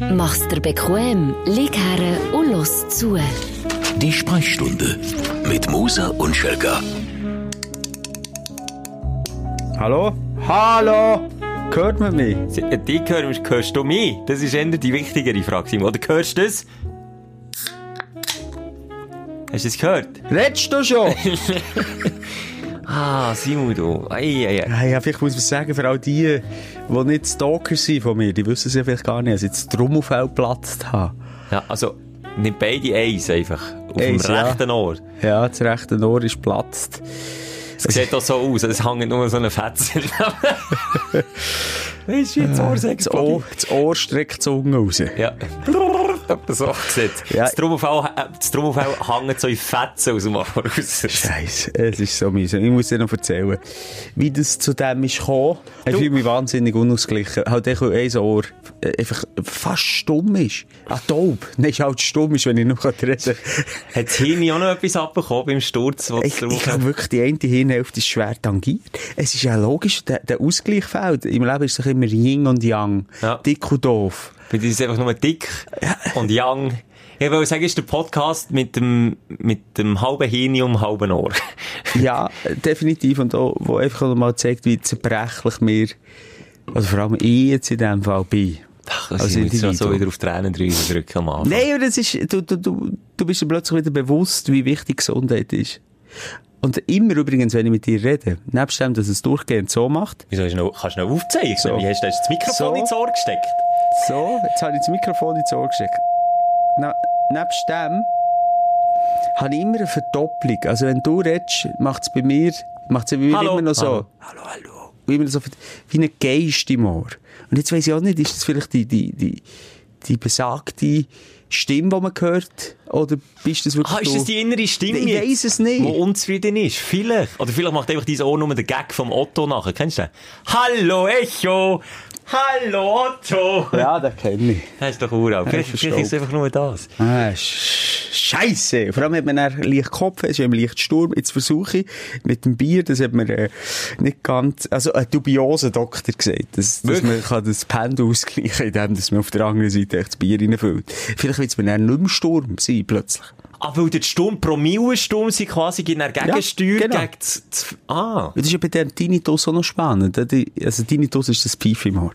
Mach's dir bequem, lieg her und los zu. Die Sprechstunde mit Musa und Schelka. Hallo? Hallo? Hört man mich? Äh, Die hörst, hörst du mich? Das ist eher die wichtigere Frage. Oder hörst du das? Hast du es gehört? Redst du schon? Ah, Simon, du. Ei, ei, ei. ja, ja, vielleicht muss man sagen, für all die, die nicht Stalker sind von mir, die wissen es ja vielleicht gar nicht, dass ich jetzt Trommelfell geplatzt habe. Ja, also, nimm beide eins einfach. Auf Eins, dem ja. rechten Ohr. Ja, das rechte Ohr ist geplatzt. Es sieht auch so aus, es hängt nur so eine Fetze. Weißt du, jetzt Ohr sagt Das Ohr, das Ohr streckt die Zunge raus. Ja. Etwa so sieht. Ja. Das Trommelfell, äh, hängt so in Fetzen aus dem Ohr raus. Scheiße, es ist so mühsam. Ich muss dir noch erzählen, wie das zu dem ist gekommen. Ich Du- fühle mich wahnsinnig unausgeglichen. Halt echt ein Ohr einfach fast stumm ist. Ah, taub. Nein, ist halt stumm ist, wenn ich noch reden kann. Hat das Hirn auch noch etwas abbekommen beim Sturz? Ich, ich glaube wirklich, die eine Hirnhälfte ist schwer tangiert. Es ist ja logisch, der, der Ausgleich fehlt. Im Leben ist es immer Yin und Yang. Ja. Dick und doof. Bei dir ist es einfach nur dick und young. Ich wollte sagen, es ist der Podcast mit dem, mit dem halben Hirn um halben Ohr. Ja, definitiv. Und auch, wo einfach mal zeigt, wie zerbrechlich wir, also vor allem ich jetzt in dem Fall bin. Ach, Also also ich so wieder auf Tränendrüse drücken am Anfang. Nein, aber das ist, du, du, du, du bist dir plötzlich wieder bewusst, wie wichtig Gesundheit ist. Und immer übrigens, wenn ich mit dir rede, nebst dem, dass es durchgehend so macht, Wieso hast du noch, kannst du noch aufzeichnen? So. Wie hast du hast du das Mikrofon So. ins Ohr gesteckt? So, jetzt habe ich das Mikrofon ins Ohr gesteckt. Na, nebst dem habe ich immer eine Verdopplung. Also wenn du redest, macht es bei mir, macht es bei mir Hallo. immer noch so, Hallo. hallo, hallo, immer so wie ein Geist im Ohr. Und jetzt weiss ich auch nicht, ist das vielleicht die, die, die, die besagte Stimme, die man hört? Oder bist das wirklich Ah, ist das die innere Stimme? Ich weiss es nicht. Die unzufrieden ist. Vielleicht. Oder vielleicht macht einfach dein Ohr nur den Gag vom Otto nachher. Kennst du den? Hallo Echo! Hallo Otto! Ja, das kenne ich. Das ist doch uralt. Vielleicht, ist es einfach nur das. Ah, sch- Scheisse. Vor allem hat man dann leicht Kopf, es ist immer leicht Sturm. Jetzt versuche ich mit dem Bier, das hat mir äh, nicht ganz, also ein dubioser Doktor gesagt, dass, dass man kann das Pendel ausgleichen kann, indem dass man auf der anderen Seite echt das Bier reinfüllt. Vielleicht wird es mir dann nicht mehr Sturm sein, plötzlich. Ah, weil der Sturm, Promillensturm sie quasi gegen eine Gegensteuer genau. gegen das, das, ah. Das ist ja bei dem Tinnitus auch noch spannend. Also Tinnitus ist das Pfeif im Ohr.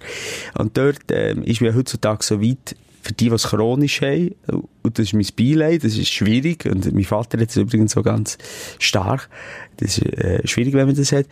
Und dort ähm, ist man ja heutzutage so weit, für die, die es chronisch haben, und das ist mein Beileid, das ist schwierig, und mein Vater hat es übrigens so ganz stark, das ist äh, schwierig, wenn man das hat,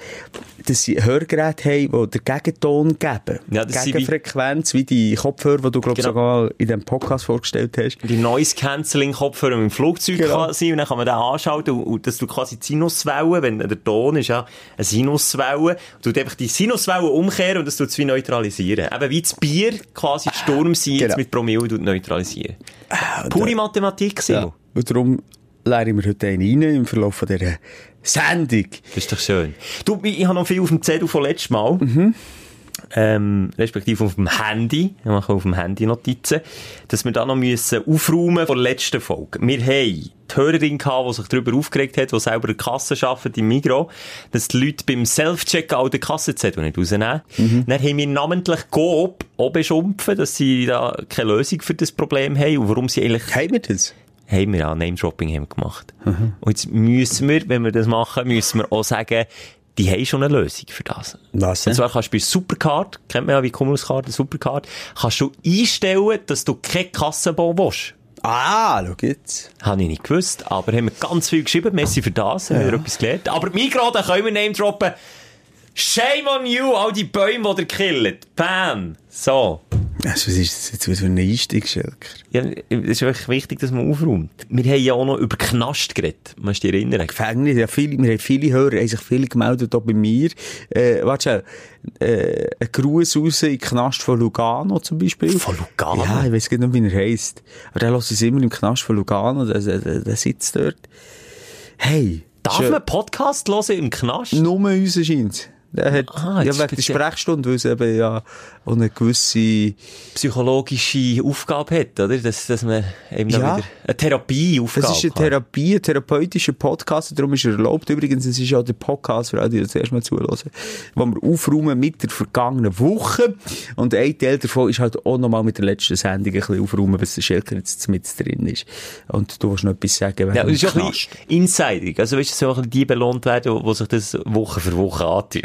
dass sie Hörgeräte haben, die den Gegenton geben. Ja, das Gegenfrequenz, wie die Kopfhörer, die du, glaube ich, Genau. sogar in diesem Podcast vorgestellt hast. Die Noise Cancelling Kopfhörer im Flugzeug Genau. kann sein und dann kann man den anschalten und, und dass du quasi die Sinuswellen, wenn der Ton ist ja eine Sinuswelle, du einfach die Sinuswellen umkehren und das tut es wie neutralisieren. Eben wie das Bier quasi die Sturmseite Genau. mit Promille neutralisieren. Pure Mathematik, Simon. Und darum lernen wir heute einen rein im Verlauf dieser Sendung. Das ist doch schön. Du, ich ich habe noch viel auf dem Zettel von letztem Mal. Ähm, respektive auf dem Handy. Ich mache auf dem Handy Notizen. Dass wir da noch müssen aufräumen von der letzten Folge. Wir haben die Hörerin gehabt, die sich darüber aufgeregt hat, die selber eine Kasse arbeitet im Migro, dass die Leute beim Self-Checkout den Kassenzettel nicht rausnehmen. Dann haben wir namentlich Coop auch beschimpfen, dass sie da keine Lösung für das Problem haben und warum sie eigentlich Haben wir das? haben wir ja Name-Dropping haben wir gemacht. Und jetzt müssen wir, wenn wir das machen, müssen wir auch sagen, die haben schon eine Lösung für das. Was Und zwar kannst du bei Supercard, kennt man ja wie Cumulus-Karte, Supercard, kannst du einstellen, dass du kein Kassenbon willst. Ah, schau jetzt. Habe ich nicht gewusst, aber haben wir ganz viel geschrieben. Merci für das, haben wir etwas gelernt. Aber Migros, da können wir Name droppen. Shame on you, all die Bäume, die ihr killt. Bam! So. Was ist das jetzt für ein Einstieg, Schelker? Ja, es ist wirklich wichtig, dass man aufräumt. Wir haben ja auch noch über Knast geredet. Musst du dich erinnern? Gefängnis, ja, viele, wir haben viele Hörer, haben sich viele gemeldet, auch bei mir. Äh, warte schnell, äh, ein Gruß raus in den Knast von Lugano zum Beispiel. Von Lugano? Ja, ich weiss gar nicht, wie er heisst. Aber der lässt es immer im Knast von Lugano, der, der, der, sitzt dort. Hey. Darf schön- man Podcast hören im Knast? Nur uns scheint's. Der hat, Ah, ja, wegen der. Sprechstunde, weil es eben ja auch eine gewisse, Psychologische Aufgabe hat, oder? Dass, dass man eben Ja. wieder eine Therapieaufgabe es ist eine hat. Therapie, ein therapeutischer Podcast, darum ist er erlaubt. Übrigens, es ist auch der Podcast, für alle, die das erste Mal zuhören, wo wir aufräumen mit der vergangenen Woche. Und ein Teil davon ist halt auch nochmal mit der letzten Sendung ein bisschen aufräumen, was der Schelker jetzt mit drin ist. Und du willst noch etwas sagen, wenn Ja, du das ist ja ein bisschen insiderig. Also, weißt du, so ein bisschen die belohnt werden, die sich das Woche für Woche antun.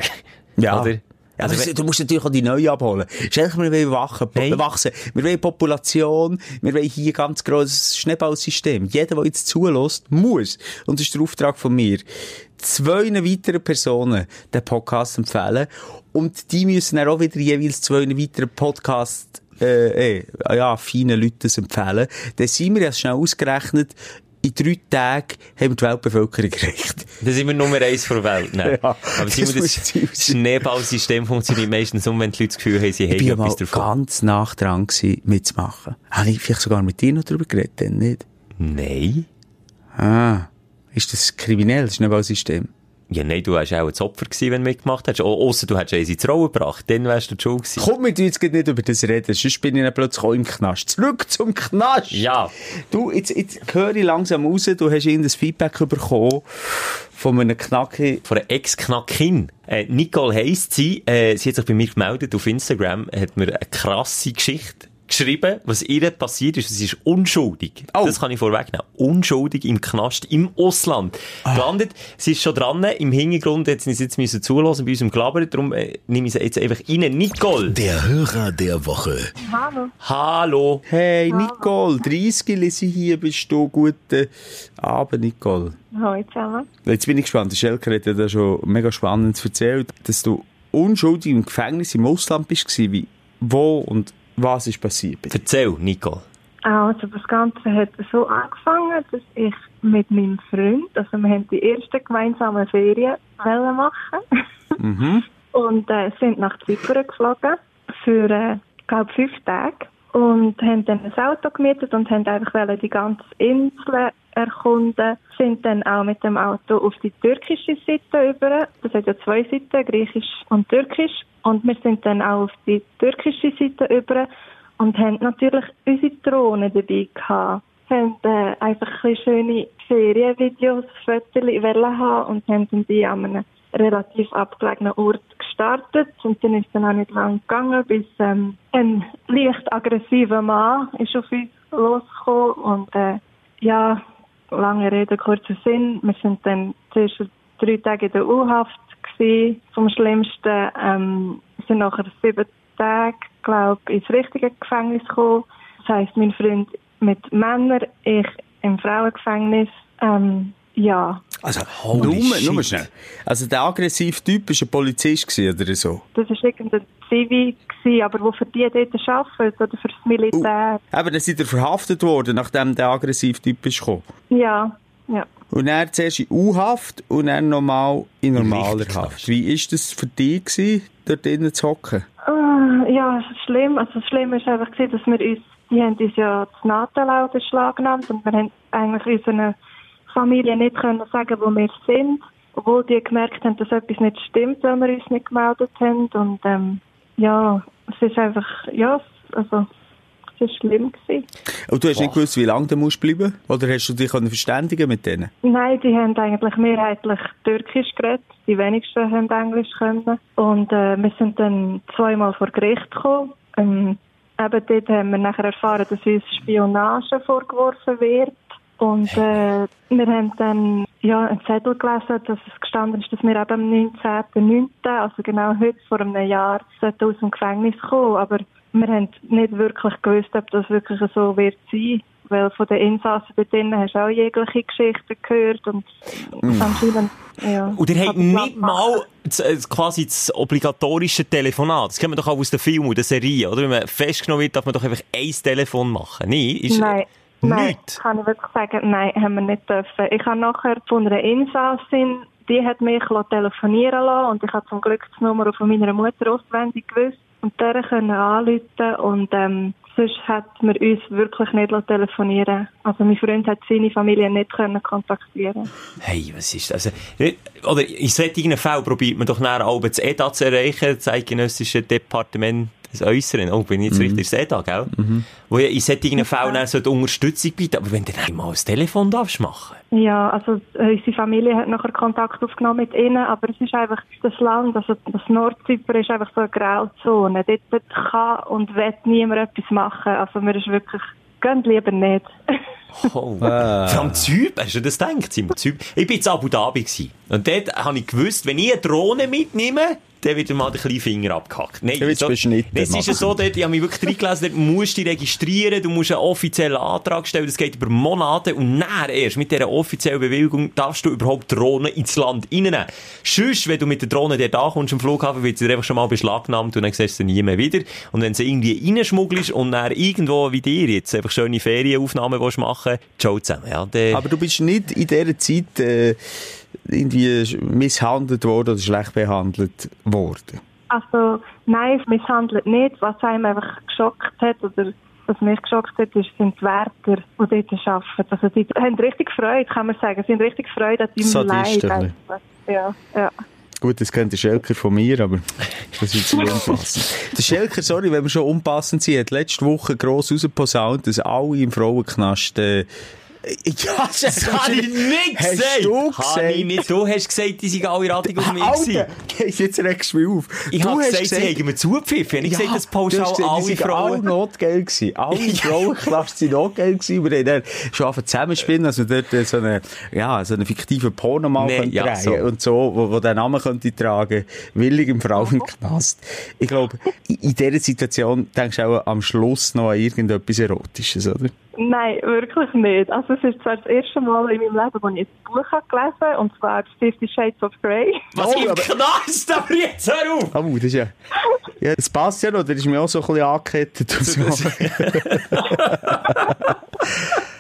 Ja. Oder? Ja, Also, wenn- du musst natürlich auch die Neue abholen. Schelker, wir wollen wachen, Nein. wachsen. Wir wollen Population. Wir wollen hier ganz grosses Schneeballsystem. Jeder, der jetzt zulässt, muss. Und das ist der Auftrag von mir. Zwei weiteren Personen den Podcast empfehlen. Und die müssen dann auch wieder jeweils zwei weiteren Podcast äh, äh, ja, feine Leute das empfehlen. Dann sind wir ja schnell ausgerechnet, in drei Tagen haben wir die Weltbevölkerung erreicht. Da sind wir Nummer eins vor der Welt. Nein. Ja, Aber das das. Schneeballsystem funktioniert meistens um, wenn die Leute das Gefühl haben, sie Ich haben mal etwas davon. ganz nach dran gewesen, mitzumachen. Habe ich vielleicht sogar mit dir noch darüber geredet, denn nicht? Nein. Ah. Ist das kriminell, das Schneeballsystem? Ja, nein, du warst auch ein Opfer gewesen, wenn du mitgemacht hast. Ausser du hättest eins ins Rollen gebracht. Dann wärst du schuld gewesen. Komm, jetzt gerade nicht über das reden, sonst bin ich dann plötzlich auch im Knast. Zurück zum Knast! Ja. Du, jetzt, jetzt höre ich langsam raus, du hast irgendein Feedback bekommen von einem Knacki. Von einer Ex-Knackin. Äh, Nicole heisst sie. Äh, sie hat sich bei mir gemeldet auf Instagram, hat mir eine krasse Geschichte geschrieben, was ihr passiert ist. Sie ist unschuldig. Oh. Das kann ich vorwegnehmen. Unschuldig im Knast im Ausland. Gelandet. Sie ist schon dran. Im Hintergrund hat sie uns jetzt müssen zulassen bei unserem Glaber. Darum äh, nehme ich sie jetzt einfach rein. Nicole. Der Hörer der Woche. Hallo. Hallo. Hey, Nicole, 30 lese ich hier, bist du. Guten Abend, Nicole. Hallo zusammen. Jetzt bin ich gespannt. Der Schelker hat ja da schon mega spannend erzählt, dass du unschuldig im Gefängnis im Ausland bist, wie, wo und was ist passiert. bei dir? Erzähl, Nicole. Also das Ganze hat so angefangen, dass ich mit meinem Freund, also wir haben die ersten gemeinsamen Ferien machen und äh, sind nach Zypern geflogen für, äh, ich glaube, fünf Tage und haben dann ein Auto gemietet und haben einfach die ganze Insel erkunden, sind dann auch mit dem Auto auf die türkische Seite über. Das hat ja zwei Seiten, griechisch und türkisch. Und wir sind dann auch auf die türkische Seite über und haben natürlich unsere Drohne dabei gehabt. Haben äh, einfach ein schöne Ferienvideos, Fotos haben und haben dann die an einem relativ abgelegenen Ort gestartet. Und dann ist dann auch nicht lang gegangen, bis ähm, ein leicht aggressiver Mann ist auf uns losgekommen und äh, ja, lange Rede, kurzer Sinn. Wir sind dann zuerst drei Tage in der U-Haft vom Schlimmsten. Ähm, sind nachher sieben Tage, glaube ich, ins richtige Gefängnis gekommen. Das heisst, mein Freund mit Männern, ich im Frauengefängnis. Ähm, ja, Also, Holy nur, shit. nur schnell. Also, der aggressive Typ war ein Polizist gewesen, oder so? das war irgendein Zivi, gewesen, aber wo für die dort arbeitet oder für das Militär. Aber dann sind er verhaftet worden, nachdem der aggressive Typ ist gekommen. Ja, ja. Und dann zuerst in U-Haft und dann nochmal in normaler Richtig Haft. Wie ist das für dich gewesen, dort drinnen zu hocken? Ah, ja, schlimm. Also das Schlimme ist einfach, gewesen, dass wir uns, die haben uns ja das Schlag genannt und wir haben eigentlich unserer Familie nicht können sagen, wo wir sind, obwohl die gemerkt haben, dass etwas nicht stimmt, weil wir uns nicht gemeldet haben. Und ähm, ja, es ist einfach, ja, also es ist schlimm gewesen. Und du hast nicht gewusst, wie lange du musst bleiben? Oder hast du dich verständigen mit denen? Nein, die haben eigentlich mehrheitlich Türkisch geredet. Die wenigsten haben Englisch können. Und äh, wir sind dann zweimal vor Gericht gekommen. Ähm, eben dort haben wir nachher erfahren, dass uns Spionage vorgeworfen wird. Und äh, wir haben dann ja, einen Zettel gelesen, dass es gestanden ist, dass wir eben am 19.09., also genau heute vor einem Jahr, sollten aus dem Gefängnis kommen. Aber wir haben nicht wirklich gewusst, ob das wirklich so wird sein. Weil von den Insassen dort drinnen hast du auch jegliche Geschichten gehört und anscheinend, ja. Und ihr habt nicht mal das, äh, quasi das obligatorische Telefonat. Das kennt man doch auch aus den Filmen den Serien, oder? Wenn man festgenommen wird, darf man doch einfach ein Telefon machen. Nee, ist Nein. Nein, Nicht? kann ich wirklich sagen, nein, haben wir nicht dürfen. Ich habe nachher von einer Insassin, die hat mich telefonieren lassen und ich habe zum Glück die Nummer von meiner Mutter auswendig gewusst. und der können anrufen und ähm, sonst hat man uns wirklich nicht telefonieren Also mein Freund hat seine Familie nicht können kontaktieren Hey, was ist das? Also, oder in solchen Fällen probiert man doch nachher auch das EDA zu erreichen, das eidgenössische Departement des Äußeren. Oh, bin ich jetzt richtig das EDA, gell? Mhm. Wo ja in solchen Fällen dann so die Unterstützung bietet. Aber wenn du dann mal das Telefon darfst machen ja, also äh, unsere Familie hat nachher Kontakt aufgenommen mit ihnen, aber es ist einfach das Land, also das Nordzypern ist einfach so eine Grauzone. Dort, dort kann und will niemand etwas machen. Also mir ist wirklich, gönnt lieber nicht. Oh. Äh. Vor allem hast du das gedacht, Simon? Ich war in Abu Dhabi. Gewesen. Und dort habe ich gewusst, wenn ich eine Drohne mitnehme, dann wird mal den kleinen Finger abgehackt. Nein, dann so, beschnitten. Es ist ja so, dort, ich habe mich wirklich reingelesen, dort musst du dich registrieren, du musst einen offiziellen Antrag stellen, das geht über Monate und dann erst mit dieser offiziellen Bewilligung darfst du überhaupt Drohnen ins Land reinnehmen. Sonst, wenn du mit der Drohne dort ankommst am Flughafen, wird sie einfach schon mal beschlagnahmt und dann siehst du sie nie mehr wieder. Und wenn sie irgendwie reinschmuggelst und dann irgendwo wie dir jetzt einfach schöne Ferienaufnahmen machen ciao zusammen. Ja, Aber du bist nicht in dieser Zeit... Äh irgendwie misshandelt worden oder schlecht behandelt worden? Also nein, misshandelt nicht. Was einem einfach geschockt hat oder was mich geschockt hat, ist, sind die Wärter, die dort arbeiten. Also die haben richtig Freude, kann man sagen. Sie sind richtig Freude an deinem Leid. Ja, ja. Gut, das kennt der Schelker von mir, aber das ist zu unpassend. der Schelker, sorry, wenn wir schon unpassend sind, hat letzte Woche gross rausgeposaunt, dass alle im Frauenknast äh, ja, das, das habe ich nicht gesagt. Hast du gesagt? ich nicht. Du hast gesagt, die sind alle ratig auf mich Alter, jetzt regst du mich auf. Ich habe gesagt, gesagt, sie haben mir zugepfiffen. Ich ja, gesagt, das pauschal gesagt, alle Frauen... alle notgeil gewesen. Alle Frauenklassen sind notgeil gewesen. Wir haben dann schon angefangen zusammenspinnen, also dort so eine, ja, so eine fiktive Porno mal nee, ja, drehen so. und so, wo, wo der Name könnte tragen, willig im Frauenknast. Ich glaube, in, in dieser Situation denkst du auch am Schluss noch an irgendetwas Erotisches, oder? Nein, wirklich nicht. Also es ist zwar das erste Mal in meinem Leben, wo ich ein Buch habe gelesen und zwar Fifty Shades of Grey. Was oh, im Knast, aber jetzt hör auf! Oh, das ist ja... Ja, das passt ja noch, der ist mir auch so ein bisschen angekettet. So.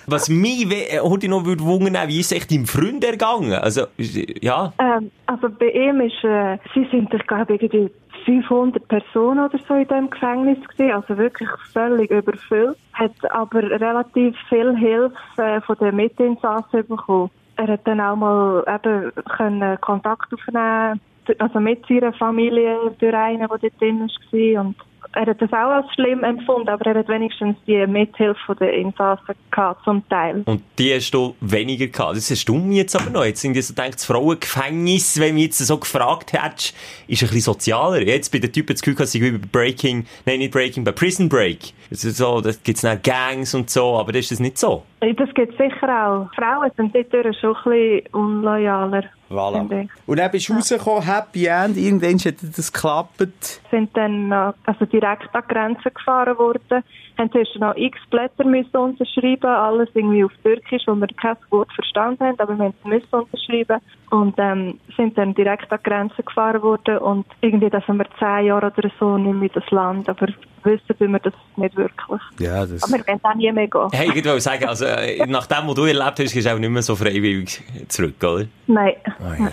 Was mich äh, heute noch würde wundern, wie ist es echt deinem Freund ergangen? Also, ja? Ähm, also bei ihm ist, äh, sie sind, ich glaube, irgendwie 500 Personen oder so in diesem Gefängnis gewesen, also wirklich völlig überfüllt, hat aber relativ viel Hilfe äh, von den Mitinsassen bekommen. Er hat dann auch mal eben Kontakt aufnehmen, also mit seiner Familie durch einen, der dort drin war er hat das auch als schlimm empfunden, aber er hat wenigstens die Mithilfe der Insassen gehabt, zum Teil. Und die hast du weniger gehabt. Das hast du mir jetzt aber noch. Jetzt sind so denkt, das Frauengefängnis, wenn du jetzt so gefragt hättest, ist ein bisschen sozialer. Jetzt bei den Typen das Gefühl, dass sie wie bei Breaking, nein, nicht Breaking, bei Prison Break. Das ist so, da gibt's dann Gangs und so, aber das ist das nicht so. Das gibt es sicher auch. Frauen sind dort schon ein bisschen unloyaler. Voilà. Und dann bist du rausgekommen, Happy End, irgendwann hat das geklappt. Sind dann also direkt an die Grenze gefahren worden, haben zuerst noch x Blätter müssen unterschreiben, alles irgendwie auf Türkisch, wo wir kein Wort verstanden haben, aber wir müssen unterschreiben und ähm, sind dann direkt an die Grenze gefahren worden und irgendwie, da sind wir zehn Jahre oder so nicht mehr das Land, aber wissen tun wir das nicht wirklich. Ja, das... Aber wir werden auch nie mehr gehen. Hey, ich wollte sagen, also äh, nach dem, was du erlebt hast, gehst du auch nicht mehr so freiwillig zurück, oder? Nein. Oh, ja.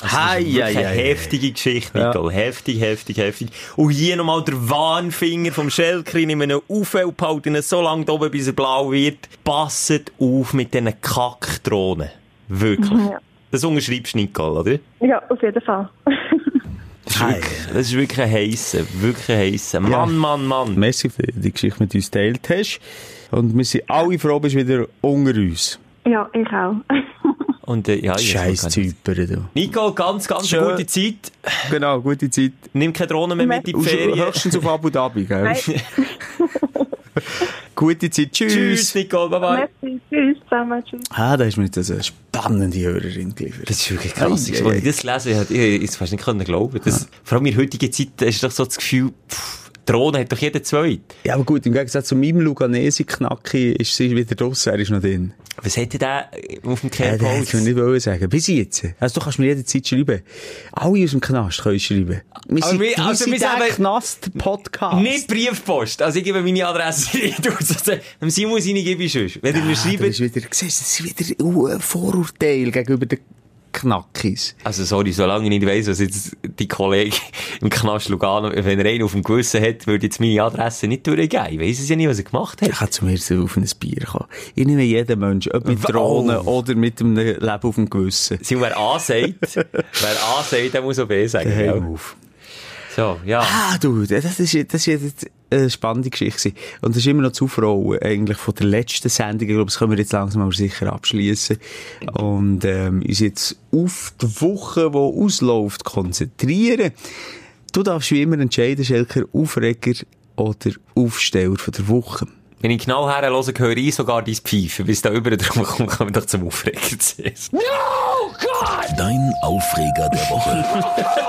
Also Hei, hei, eine heftige Geschichte, Nicole. Ja. Heftig, heftig, heftig. Und hier nochmal der Warnfinger vom Schelker, in einem auf und ihn so lange oben, bis er blau wird. Passet auf mit diesen Kackdrohnen. Wirklich. Ja. Das unterschreibst du, Nicole, oder? Ja, auf jeden Fall. Das ist, wirklich, das ist wirklich ein heisser, wirklich ein heisser. Mann, ja. Mann, Mann. Merci für die Geschichte mit uns geteilt hast. Und wir sind alle froh, bist wieder unter uns. Ja, ich auch. Und, äh, ja, Scheiß Zypern, du. Nico, ganz, ganz Schön. gute Zeit. Genau, gute Zeit. Nimm keine Drohne mehr mit in die Ferien. Höchstens auf Abu Dhabi, gell? gute Zeit. Tschüss. Tschüss, Nico. Bye bye. Merci. Tschüss zusammen. Tschüss. Ah, da ist mir jetzt eine spannende Hörerin geliefert. Das ist wirklich krass. Als ich das gelesen habe, ich, ich fast nicht glauben. Das. Vor allem in heutiger Zeit ist doch so das Gefühl, pff, Drohne hat doch jeder zwei. Ja, aber gut, im Gegensatz zu meinem Luganesi-Knacki ist sie wieder draussen, er ist noch drin. Was hätte der auf dem Kehrpost? Ja, das ich nicht sagen. Bis jetzt. Also du kannst mir jederzeit schreiben. Alle aus dem Knast können schreiben. Wir sind, wir, also wir sind der Knast-Podcast. Nicht Briefpost. Also ich gebe meine Adresse nicht aus. Dem Simon seine gebe ich schon. Wenn ja, du mir schreibst... Das ist wieder, siehst, das ist wieder ein Vorurteil gegenüber den Knackis. Also, sorry, solange ich nicht weiss, was jetzt die Kollege im Knast Lugano, wenn er einen auf dem Gewissen hat, würde jetzt meine Adresse nicht durchgehen. Ich weiss es ja nicht, was er gemacht hat. Ich kann zu mir so auf ein Bier kommen. Ich nehme jeden Menschen, ob mit Drohnen Oh. oder mit einem Leben auf dem Gewissen. Sie, wer A sagt, wer A sagt, der muss auch B sagen. Hey, auf. So, ja. Ah, du, das ist, das ist jetzt eine spannende Geschichte. Und das ist immer noch zu Frauen, eigentlich von der letzten Sendung. Ich glaube, das können wir jetzt langsam aber sicher abschließen. Und, ähm, uns jetzt auf die Woche, die ausläuft, konzentrieren. Du darfst wie immer entscheiden, Schelker, Aufreger oder Aufsteller von der Woche. Wenn ich genau herhöre, höre ich sogar dein Pfeifen. Bis da über drum kommt, kommen wir doch zum Aufregen zuerst. Dein Aufreger der Woche.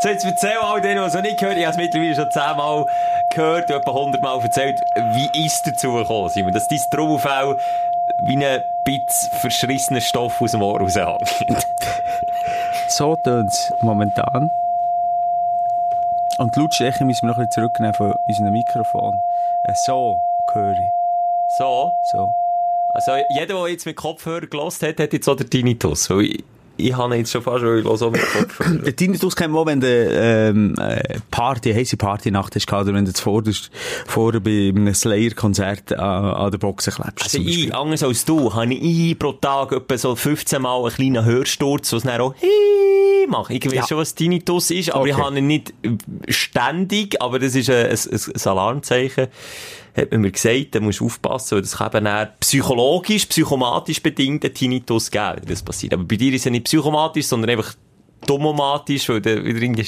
So, jetzt erzähl all denen, die es noch nicht gehört. Ich habe es mittlerweile schon zehnmal gehört und etwa hundertmal erzählt. Wie ist es dazu gekommen, Simon? Dass dein Trommelfell wie ein bisschen verschrissener Stoff aus dem Ohr raushängt. So tönt es momentan. Und die Lautstärke müssen wir noch ein bisschen zurücknehmen von unserem Mikrofon. Äh, so höre ich. So. So. Also, jeder, der jetzt mit Kopfhörer gelost hat, hat jetzt auch den Tinnitus. Weil ich, habe jetzt schon fast, höre auch mit Kopfhörer. Der Tinnitus kennt man, wenn du ähm, äh, Party, heisse Party-Nacht hast oder wenn du zuvorderst, vorne bei einem Slayer-Konzert an, an der Boxen klebst. Also ich, anders als du, habe ich pro Tag etwa so 15 Mal einen kleinen Hörsturz, was dann auch «Hi» macht. Ich weiß Ja. schon, was Tinnitus ist, aber Okay. ich habe ihn nicht ständig, aber das ist ein, ein, ein Alarmzeichen. Hat man mir gesagt, da musst du aufpassen, weil das kann eben dann psychologisch, psychomatisch bedingten Tinnitus geben, wenn das passiert. Aber bei dir ist es ja nicht psychomatisch, sondern einfach domomatisch, weil du wieder irgendwie.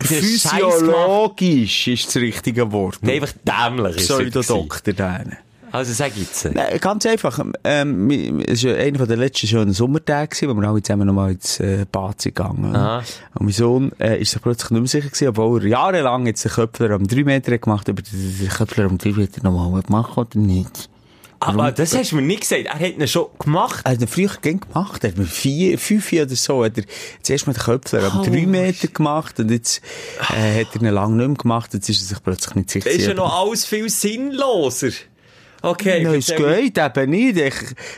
Physiologisch ist das richtige Wort. Nein, einfach dämlich. Pseudodoktor, der. Also sag jetzt. Nein, ganz einfach. Ähm, es war einer der letzten schönen Sommertage, wo wir alle zusammen nochmal ins äh, Bad sind gegangen. Aha. Und mein Sohn äh, ist sich plötzlich nicht mehr sicher gewesen, obwohl er jahrelang jetzt den Köpfler am 3 Meter hat gemacht aber den Köpfler am 3 Meter nochmal gemacht oder nicht. Aber das hast du mir nicht gesagt. Er hat ihn schon gemacht. Er hat ihn früher gern gemacht. Er hat mit vier, fünf oder so, hat er zuerst mal den Köpfler am Oh, 3 Meter gemacht und jetzt äh, hat er ihn lange nicht mehr gemacht, jetzt ist er sich plötzlich nicht sicher. Das ist ja noch alles viel sinnloser. Okay, Nein, es geht eben nicht. Ich,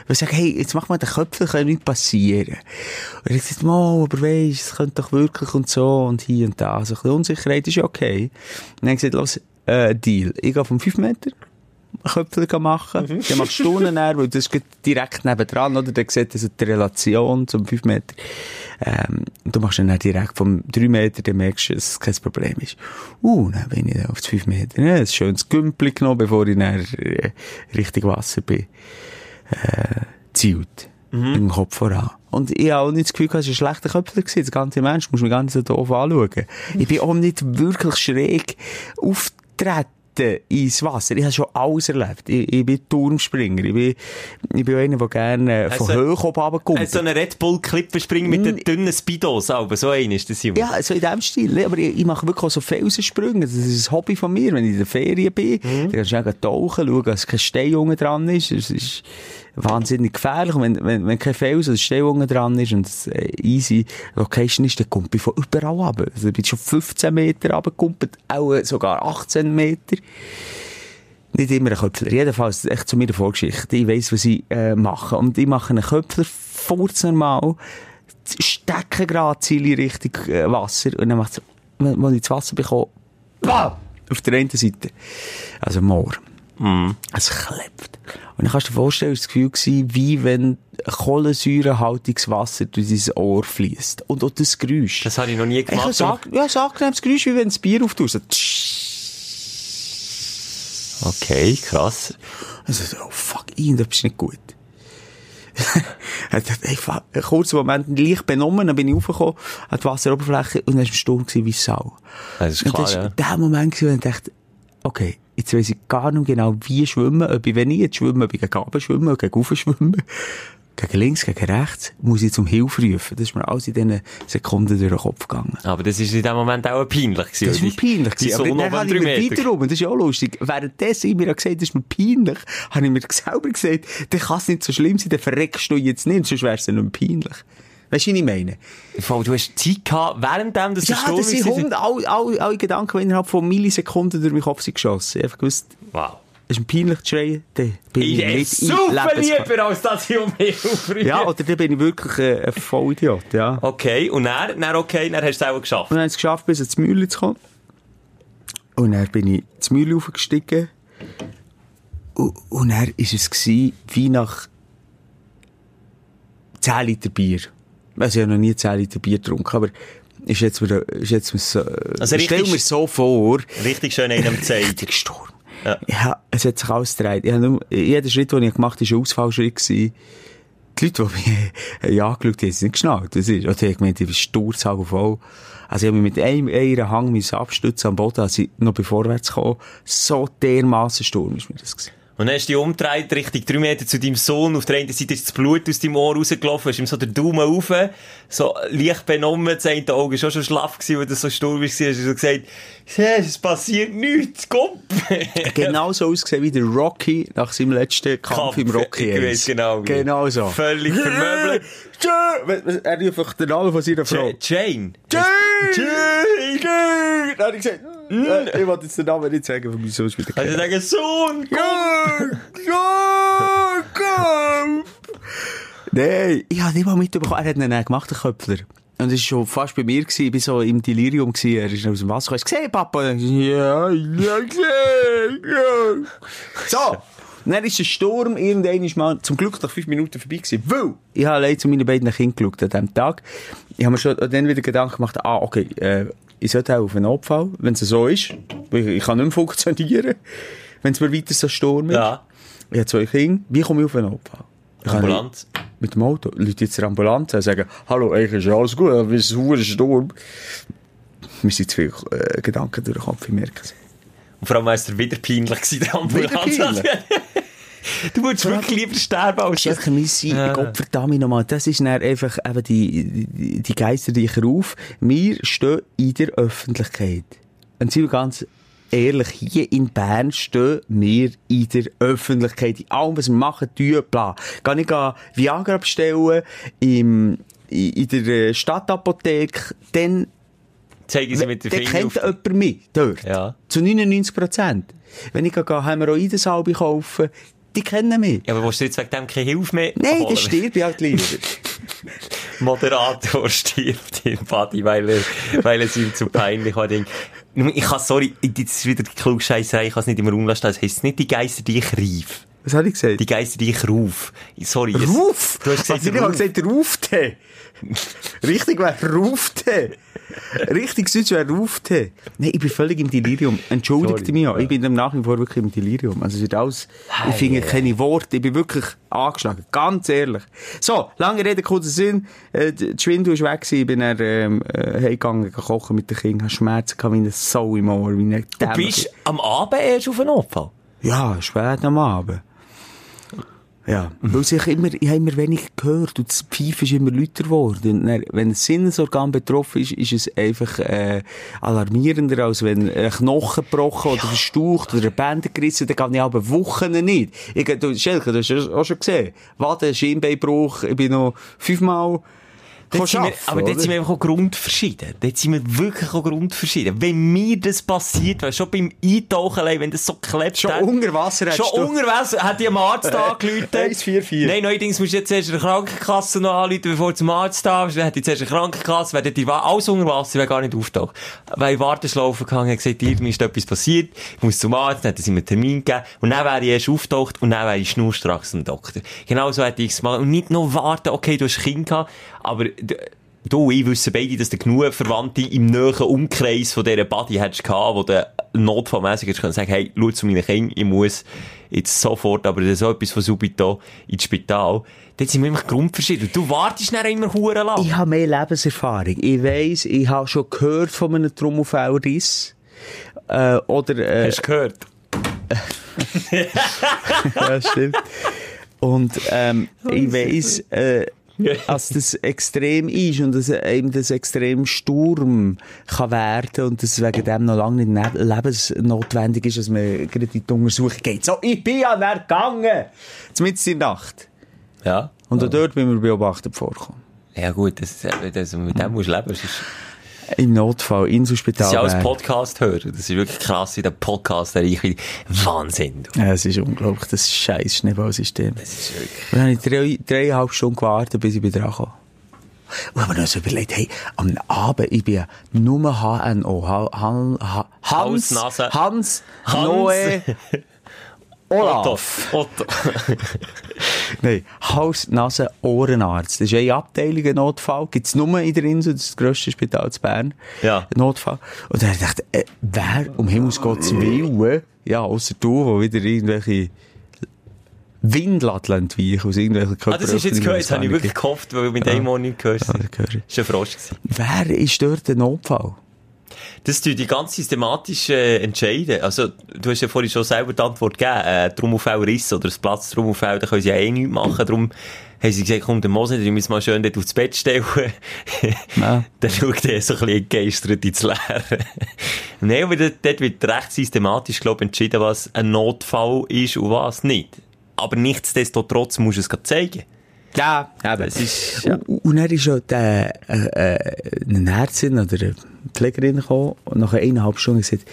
ich sage, hey, jetzt mach mal den Köpfel, kann nichts passieren. Und ich sage, mal, aber weisst, es könnte doch wirklich und so und hier und da. Also ein bisschen Unsicherheit ist ja okay. Und dann habe ich gesagt, los, äh, Deal. Ich gehe vom 5 Meter Köpfel machen. Mhm. Dann machst du Stunden näher, weil das ist direkt nebendran, oder? Dann sieht also die Relation zum 5 Meter. Ähm, du machst dann, dann direkt vom 3 Meter, dann merkst du, dass es kein Problem ist. Uh, dann bin ich dann auf die 5 Meter. Ja, ein schönes Gümpel genommen, bevor ich dann äh, Richtung Wasser bin. Äh, zielt. Im Kopf voran. Und ich habe auch nicht das Gefühl, gehabt, es war ein schlechter Köpfler. Der ganze Mensch muss mich nicht so doof anschauen. Ich bin auch nicht wirklich schräg auftreten ins Wasser. Ich habe schon alles erlebt. Ich, ich bin Turmspringer. Ich bin, ich bin einer, der gerne von Also- hoch oben runterkommt. Hat so einen Red Bull Clipper springen mit den Mm. dünnen Speedos, aber so ein ist das Simon. Ja, so in dem Stil. Aber ich, ich mache wirklich auch so Felsensprünge. Das ist ein Hobby von mir. Wenn ich in der Ferien bin, dann kannst du auch tauchen, schauen, dass kein Stein unten dran ist. Das ist wahnsinnig gefährlich. Und wenn, wenn, wenn kein Fels oder Stein unten dran ist und es äh, easy Location ist, dann kommt ich von überall runter. Also ich bin schon 15 Meter runtergekumpelt, auch äh, sogar 18 Meter. Nicht immer ein Köpfler. Jedenfalls, echt zu meiner Vorgeschichte. Ich weiss, was ich äh, mache. Und ich mache einen Köpfler furznormal, stecke gerade Ziele Richtung äh, Wasser und dann macht es, wenn, wenn ich das Wasser bekomme, bam, auf der einen Seite. Also Moor. Es klebt. Und dann kannst du dir vorstellen, war das Gefühl, gewesen, wie wenn kohlensäurehaltiges Wasser durch dein Ohr fließt. Und auch das Geräusch. Das habe ich noch nie Ich gemacht. habe sag, ja, ein angenehmes Geräusch, wie wenn das Bier auftust. Okay, krass. Also, so, oh fuck, irgendetwas ist nicht gut. Er hat einfach einen kurzen Moment leicht benommen, dann bin ich raufgekommen an die Wasseroberfläche und dann war es gewesen wie Sau. Das ist und klar, das ja. war der Moment, wo ich dachte, okay, jetzt weiss ich gar nicht genau, wie schwimmen, ob ich, wenn ich jetzt schwimme, ob ich gegen Gaben schwimme, gegen Ufer schwimme, gegen links, gegen rechts, muss ich zum Hilfe rufen. Das ist mir alles in diesen Sekunden durch den Kopf gegangen. Aber das ist in dem Moment auch peinlich gewesen. Das ist mir peinlich gewesen. Aber dann oben habe ich mir wiederum, das ist ja auch lustig, währenddessen ich mir gesagt das ist mir peinlich, habe ich mir selber gesagt, dann kann es nicht so schlimm sein, dann verreckst du jetzt nicht, sonst wäre es ja nicht peinlich. Weißt du, was ich meine? Voll, Du hast Zeit gehabt, während dem, dass Ja, Sturm das sind ist. Hund, alle, alle, alle Gedanken, innerhalb von Millisekunden durch meinen Kopf sind geschossen. Ich gewusst, Wow. ist mir peinlich zu schreien, dann bin ich, Ich nicht super lieber, als dass ich um mich aufrühre. Ja, oder dann bin ich wirklich äh, ein Vollidiot, ja. Okay, und dann, dann okay, dann hast du es auch geschafft. Und dann habe ich es geschafft, bis ins Mühle zu kommen. Und dann bin ich ins Mühle aufgestiegen. Und, und dann war es wie nach 10 Liter Bier. Also ich habe noch nie 10 Liter Bier getrunken, aber ist jetzt mir, ist jetzt mir so, Also ich stell richtig- mir so vor, Richtig schön in einem Zeit. richtiger Sturm. Ja. Ja. es hat sich alles gedreht. Ich nur, jeder Schritt, den ich gemacht habe, war ein Ausfallschritt. gewesen. Die Leute, die mich angeschaut haben, haben es nicht geschnallt. Das ist, oder haben gemeint, ich bin sturzhagelvoll. Also ich habe mich mit einem, einem Hang abstützen am Boden, als ich noch bei vorwärts kam. So dermassen Sturm ist mir das gewesen. Und dann hast du dich umgedreht, Richtung drei Meter zu deinem Sohn. Auf der einen Seite ist das Blut aus deinem Ohr rausgelaufen, hast ihm so den Daumen rauf, so leicht benommen, das eine Auge schon schon schlaff gewesen, weil das so sturm war. Hast du so gesagt, «Siehst, es passiert nichts, komm! Genau so ausgesehen wie der Rocky nach seinem letzten Kampf, im Rocky Ich weiss genau wie. Genau so. Völlig vermöbelt. Er rief einfach den Namen von seiner Frau. Ja- Jane. Jane! Jane! Dann habe ich gesagt, äh, ich wollte jetzt den Namen nicht sagen, von meinem Sohn wieder Also sagen, Sohn, komm! Ja, komm! Nein, ich habe nicht mal mitbekommen. Er hat ihn gemacht, den Köpfler. Und es war schon fast bei mir, gewesen. ich war so im Delirium. Gewesen. Er ist aus dem Wasser gekommen. Gesehen, Papa? Und ich, Ja, ja, gesehen, ja. So. Und dann ist der Sturm irgendwann mal zum Glück nach fünf Minuten vorbei gewesen. Weil ich habe allein zu meinen beiden Kindern geschaut an diesem Tag. Ich habe mir schon dann wieder Gedanken gemacht, ah, okay, äh, ich sollte auch auf einen Notfall, wenn es so ist. Weil Ich, ich kann nicht mehr funktionieren, wenn es mir weiter so Sturm ist. Ja. Ich habe zwei Kinder. Wie komme ich auf einen Notfall? Ich Ambulant. Mit dem Auto. Leute jetzt der Ambulanz und sagen, hallo, eigentlich ist alles gut, aber es ist ein Sturm. Mir sind zu viele äh, Gedanken durch den Kopf, ich merke es. Und vor allem war es wieder peinlich der Ambulanz. Du würdest wirklich lieber sterben als das. Wir sind, Ja. Gott verdammt nochmal, das ist dann einfach eben die, die, die Geister, die ich ruf. Wir stehen in der Öffentlichkeit. Und sind wir ganz ehrlich, hier in Bern stehen wir in der Öffentlichkeit. In allem, was wir machen, tun, bla. Kann ich Viagra bestellen, im, in, in der äh, Stadtapotheke, dann Zeigen sie mit den Fingern kennt auf. jemand mich dort. Ja. Zu 99 Prozent. Wenn ich gehe Hämorrhoidensalbe kaufen, die kennen mich. Ja, aber willst du jetzt wegen dem keine Hilfe mehr Nein, der stirbt ich halt lieber. Moderator stirbt im Body, weil er, weil es ihm zu peinlich war. Ich kann, sorry, das ist wieder die Klugscheisserei, ich kann es nicht im Raum lassen. Das heisst nicht die Geister, die ich rief. Was habe ich gesagt? Die Geister, die ich ruf. Sorry. es- Ruf! Du hast gesagt, ich habe gesagt, Rufte. Richtig wäre Rufte. Richtig Deutsch wäre Rufte. Nein, ich bin völlig im Delirium. Entschuldigt Sorry. mich auch. Ich bin nach wie vor wirklich im Delirium. Also es wird alles, ich finde keine Worte. Ich bin wirklich angeschlagen. Ganz ehrlich. So, lange Rede, kurzer Sinn. Äh, Schwindel ist weg gewesen. Ich bin dann, ähm, äh, heimgegangen, kochen mit den Kindern, habe Schmerzen gehabt, wie eine Sau im Ohr, wie eine Du bist am Abend erst auf einen Notfall. Ja, spät am Abend. Ja, weil sich immer, ich habe immer wenig gehört und das Pfeifen ist immer lauter geworden. Und dann, wenn ein Sinnesorgan betroffen ist, ist es einfach äh, alarmierender, als wenn ein Knochen gebrochen oder verstaucht oder ein Bänder gerissen, dann kann ich aber Wochen nicht. Ich, du, Schelke, du hast ja auch schon gesehen. Waden, Schienbeinbruch, ich bin noch fünfmal Dort wir, aber dort sind wir einfach auch grundverschieden. Dort sind wir wirklich auch grundverschieden. Wenn mir das passiert, weil schon beim Eintauchen, wenn das so klebt Schon hat- unter Wasser Schon du- unter Wasser hat die am Arzt angerufen. 144. Nein, neuerdings musst du jetzt erst eine Krankenkasse noch anrufen, bevor du zum Arzt da bist. Dann hat jetzt erst eine Krankenkasse, dort die alles unter Wasser, wäre gar nicht auftaucht. Weil ich Warteschlaufen gegangen, hat gesagt, mir ist etwas passiert, ich muss zum Arzt, dann hat er mir einen Termin gegeben, und dann wäre ich erst auftaucht, und dann wäre ich schnurstracks zum Doktor. Genau so hätte ich es gemacht. Und nicht noch warten, okay, du hast ein Kind gehabt, aber, Du und ich wissen beide, dass du genug Verwandte im näheren Umkreis von dieser Buddy hättest gehabt, wo du notfallmässig hättest können sagen, hey, schau zu meinen Kindern, ich muss jetzt sofort, aber das ist so etwas von subito ins Spital. Dort sind wir immer grundverschieden. Und Du wartest dann immer hure lang. Ich habe mehr Lebenserfahrung. Ich weiss, ich habe schon gehört von einem Trommelfellriss. Äh, oder, äh, Hast du gehört? ja, stimmt. Und, ähm, ich weiss, äh, dass das extrem ist und dass eben das extrem Sturm kann werden und dass es wegen dem noch lange nicht lebensnotwendig ist, dass man gerade in die Untersuchung geht. So, ich bin ja dann gegangen! Zumindest in der Nacht. Ja. Und auch dort bin wir beobachtet vorkommen. Ja gut, das, das, mit dem musst du leben. Im Notfall, Inselspital. Das ist ja alles Bern. Podcast hören. Das ist wirklich krass, wie der Podcast erreicht. Wahnsinn. du. Ja, es ist unglaublich, das scheiß Schneeballsystem. Das ist wirklich... Dann habe ich drei, dreieinhalb Stunden gewartet, bis ich wieder kam. Und habe mir noch so überlegt, hey, am Abend, ich bin ja nur HNO, ha, ha, ha, Hans, Hals, Nase. Hans, Hans. Noe. Olaf. Otto. Nein, Hals, Nase, Ohrenarzt. Das ist eine Abteilung, ein Notfall. Gibt's nur in der Insel, das ist das grösste Spital zu Bern. Ja. Notfall. Und dann habe ich gedacht, äh, wer um Himmels Gottes Willen, ja, außer du, wo wieder irgendwelche Windladen entweichen aus irgendwelchen Ah, das ist jetzt gehört. Jetzt habe ich wirklich gehofft, weil ich mit dem auch nicht gehört Ja, habe. das gehört. Das war ein Frosch. gewesen. Wer ist dort der Notfall? Das tun die ganz systematisch äh, entscheiden. Also, du hast ja vorhin schon selber die Antwort gegeben. Äh, Trommelfell Riss oder das Platz Trommelfell, da können sie ja eh nichts machen. Darum haben sie gesagt, komm, der Mose, den müssen wir mal schön dort aufs Bett stellen. Dann schaut er so ein bisschen geistert ins Leere. Nein, aber dort, dort wird recht systematisch, glaube ich, entschieden, was ein Notfall ist und was nicht. Aber nichtsdestotrotz musst du es zeigen. Ja, eben. Es ist, ja. Und, und dann ist schon der, äh, äh, eine Ärztin oder eine Pflegerin gekommen und nach eineinhalb Stunden gesagt,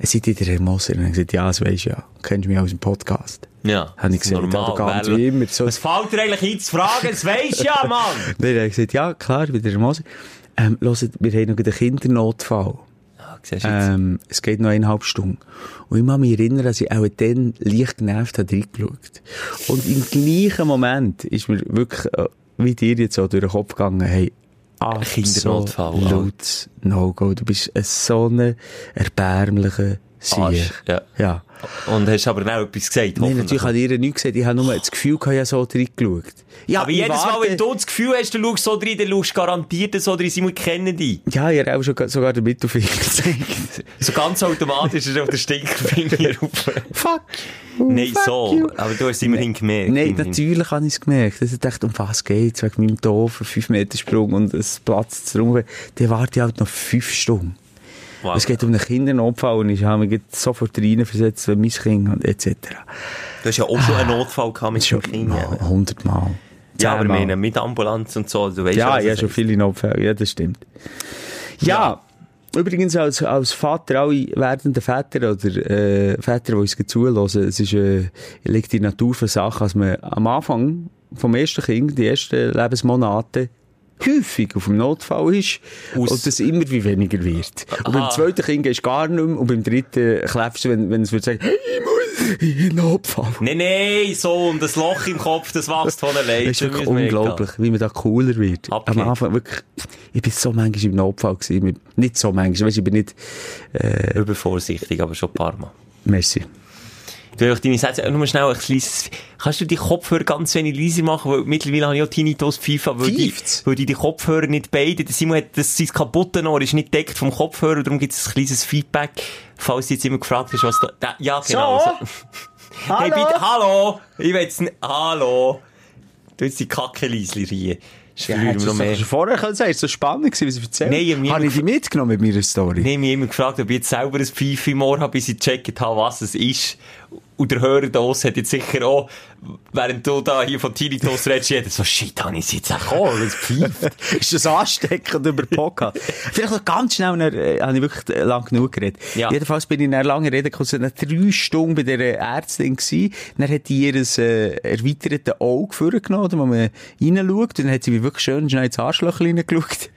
seid ihr der Herr Moser? Und er gesagt, ja, das weisst du ja. Kennst du mich aus dem Podcast? Ja. Habe ich das gesagt, normal, ganz wie immer. So, Was fällt dir eigentlich ein zu fragen? Das weisst du ja, Mann! Nein, er hat gesagt, ja, klar, bin der Herr Moser. Ähm, hört, wir haben noch einen Kindernotfall. Ähm, es geht noch eineinhalb Stunden. Und ich kann mich erinnern, dass ich auch dann leicht genervt habe reingeschaut. Und im gleichen Moment ist mir wirklich, äh, wie dir jetzt so durch den Kopf gegangen, hey, ach, Kindernotfall, so lautes No-Go. Du bist ein so ein erbärmlicher Sieg. ja. ja. Und hast aber auch etwas gesagt, Nein, natürlich habe ich ihr nichts gesagt. Ich habe nur das Gefühl, ich habe so reingeschaut. Ja, Aber ich jedes Mal, warte- wenn du das Gefühl hast, du schaust so rein, dann schaust du garantiert so rein, Simon, kennen die. Ja, ich habe auch schon sogar den Mittelfinger gezeigt. So ganz automatisch ist auf der Stinkerfinger rauf. Fuck. Nein, Fuck so. you. Aber du hast es immerhin gemerkt. Nein, Immerhin. natürlich habe ich es gemerkt. Ich dachte, um was geht's? Wegen meinem doofen 5-Meter-Sprung und es Platz zu rum. Der wartet halt noch 5 Stunden. Wow. Es geht um einen Kindernotfall und ich habe mich sofort reinversetzt, wenn mein Kind und etc. Du hast ja auch schon einen Notfall gehabt mit dem Kind. Mal, 100 Mal. Ja, aber Zehnmal. meine, mit Ambulanz und so, du weißt Ja, ja, das schon viele Notfälle. Ja, das stimmt. Ja. Übrigens, als, als Vater, alle werdenden Väter oder äh, Väter, die uns zulassen, es ist, äh, liegt in der Natur von Sachen, dass man am Anfang vom ersten Kind, die ersten Lebensmonate, häufig auf dem Notfall ist Aus- und das immer wie weniger wird. Und beim Aha. zweiten Kind gehst du gar nicht mehr und beim dritten klebst du, wenn, wenn es würde sagen, hey, ich muss in den Notfall. Nein, nein, so, und das Loch im Kopf, das wächst von allein. Das ist wirklich unglaublich, wie man da cooler wird. Abgeht. Am Anfang wirklich, ich bin so manchmal im Notfall gewesen. Nicht so manchmal, weißt, ich bin nicht, gehen. Übervorsichtig, aber schon ein paar Mal. merci. Du willst deine Sätze, nur schnell ein kleines, kannst du die Kopfhörer ganz wenig leiser machen, weil mittlerweile habe ich auch Tinnitus FIFA, weil die, weil die, die Kopfhörer nicht beide, der Simon hat, das, sein kaputte Ohr ist nicht deckt vom Kopfhörer, darum gibt es ein kleines Feedback, falls du jetzt immer gefragt hast, was da, da ja, genau. So? so. Hey, bitte, hallo! Ich will jetzt nicht, hallo! Du jetzt die Kacke leisli rein. Ja, hättest du es schon vorher können sagen, es war so spannend gewesen, was ich erzählt Nein, ich habe. immer ich die mitgenommen mit meiner Story? Ich habe mich immer gefragt, ob ich jetzt selber ein Pfeife im Ohr habe, bis ich gecheckt habe, was es ist. Und der Hörer da hat jetzt sicher auch, während du da hier von Tinnitus redest, jeder so, shit, habe ich es jetzt auch Ohr, das pfeift. ist das ansteckend über Podcast? Vielleicht noch ganz schnell, dann, äh, habe ich wirklich lang genug geredet. Ja. Jedenfalls bin ich in einer langen Rede so nach drei Stunden bei dieser Ärztin gewesen. Dann hat die ihr ein äh, erweitertes Auge vorgenommen, wo man reinschaut. Und dann hat sie mir wirklich schön schnell ins Arschloch reingeschaut.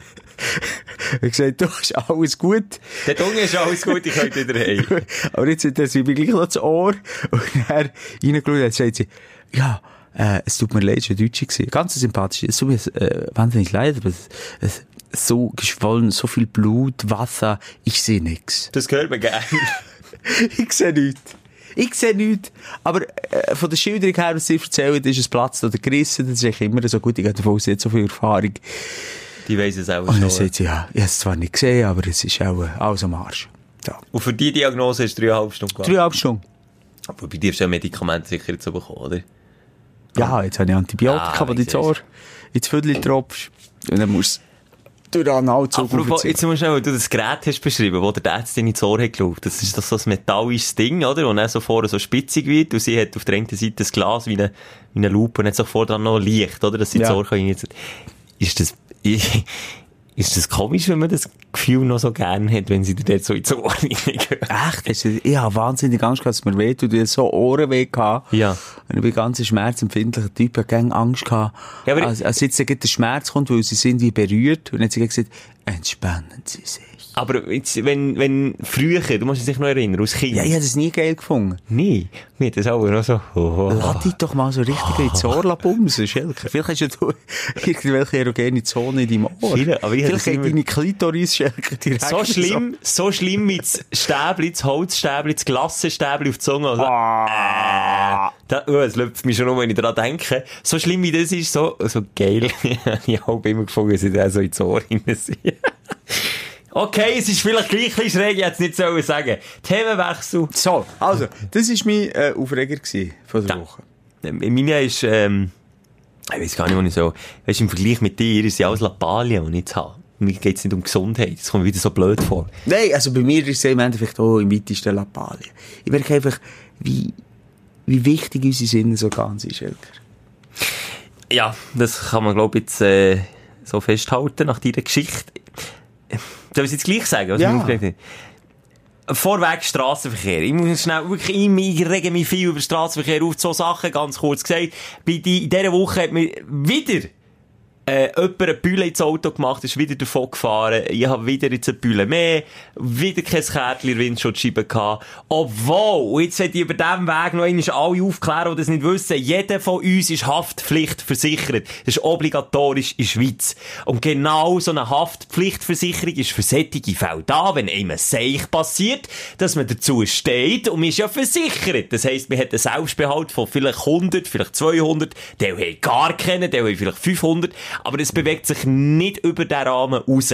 Ich gesagt, du ist alles gut. Der Dunge ist alles gut, ich könnte wieder heim. Aber jetzt hat sie mir gleich noch das Ohr. Und dann reingeschaut und sagt sie, ja, äh, es tut mir leid, es war Deutsche gewesen. Ganz sympathisch. Es tut mir äh, wahnsinnig leid, aber es, es, so geschwollen, so viel Blut, Wasser, ich sehe nichts. Das gehört mir gerne. Ich sehe nichts. Ich sehe nichts. Aber äh, von der Schilderung her, was sie erzählen, ist es Platz oder gerissen. Das ist eigentlich immer so gut. Ich habe davon hat so viel Erfahrung. Die weiss es auch Und dann schon. sagt sie, ja, ich habe es zwar nicht gesehen, aber es ist auch äh, alles am Arsch. So. Und für die Diagnose hast du dreieinhalb Stunden gewartet. Dreieinhalb Stunden. Aber bei dir hast du ja Medikamente sicher zu bekommen, oder? Ja, jetzt habe ich Antibiotika, Ah, die ins Ohr, ins Viertel tropfst. Und dann musst du durch den Analzug Apropos, jetzt musst du schnell, du das Gerät hast beschrieben, wo der Arzt ins Ohr hat geschaut. Das ist doch so ein metallisches Ding, oder? Und dann so vorne so spitzig wird. Und sie hat auf der einen Seite das Glas wie eine, wie eine Lupe und hat so vorne noch Licht, oder? Dass sie ins Ja. Ohr kann. Ist das, ist das komisch, wenn man das Gefühl noch so gern hat, wenn sie dir dort so ins Ohr reingehen. Echt? Ich habe wahnsinnig Angst gehabt, dass mir wehtut. Ich hatte so Ohrenweh gehabt. Ja. Und ich bin ganz ein schmerzempfindlicher Typ. Ich habe gerne Angst gehabt, Ja, aber- als, als jetzt der Schmerz kommt, weil sie sind wie berührt. Und dann hat sie gesagt, entspannen Sie sich. Aber jetzt, wenn, wenn früher, du musst dich noch erinnern, als Kind. Ja, ich habe das nie geil gefunden. Nie. Mir hat das auch noch so, oh, oh, oh. Lass dich doch mal so richtig ins Ohr bumsen, Schelke. Vielleicht hast ja du irgendwelche erogene Zone in deinem Ohr. Viele, aber ich Vielleicht das immer- deine Klitoris, Schelke, direkt So schlimm, so schlimm wie das Stäbli, das Holzstäbli, das Glassenstäbli auf die Zunge. Also, äh, da, oh, es läuft mich schon um, wenn ich daran denke. So schlimm wie das ist, so, so geil. ich habe immer gefunden, dass ich da so ins Ohr hineinsehe. Okay, es ist vielleicht gleich ein bisschen schräg, ich hätte es nicht sollen sagen. Themenwechsel. So, also, das war mein äh, Aufreger gewesen von der Da. Woche. Meine ist, ähm, ich weiß gar nicht, wo ich so, weißt, im Vergleich mit dir ist ja alles Lappalien, die ich jetzt habe. Mir geht es nicht um Gesundheit. Das kommt mir wieder so blöd vor. Nein, also bei mir ist es im Endeffekt auch im weitesten Lappalien. Ich merke einfach, wie, wie wichtig unsere Sinne so ganz ist, Schelker. Ja, das kann man, glaube ich, jetzt äh, so festhalten nach deiner Geschichte. Soll ich es jetzt gleich sagen? Was Ja. hat? Vorweg Strassenverkehr. Ich muss schnell, wirklich, ich, ich rege mich viel über Strassenverkehr auf. So Sachen, ganz kurz gesagt. Bei die, in dieser Woche hat mir wieder äh, jemand eine Bühle ins Auto gemacht, ist wieder davon gefahren. Ich habe wieder jetzt eine Bühle mehr, wieder kein Kärtchen Windschutzscheibe gehabt. Obwohl, jetzt werde ich über diesen Weg noch einmal alle aufklären, die das nicht wissen, jeder von uns ist Haftpflichtversichert. Das ist obligatorisch in Schweiz. Und genau so eine Haftpflichtversicherung ist für solche Fälle da, wenn einem ein Seich passiert, dass man dazu steht und man ist ja versichert. Das heisst, man hat einen Selbstbehalt von vielleicht 100, vielleicht 200, der hat gar keinen, der hat vielleicht 500, aber es bewegt sich nicht über den Rahmen raus.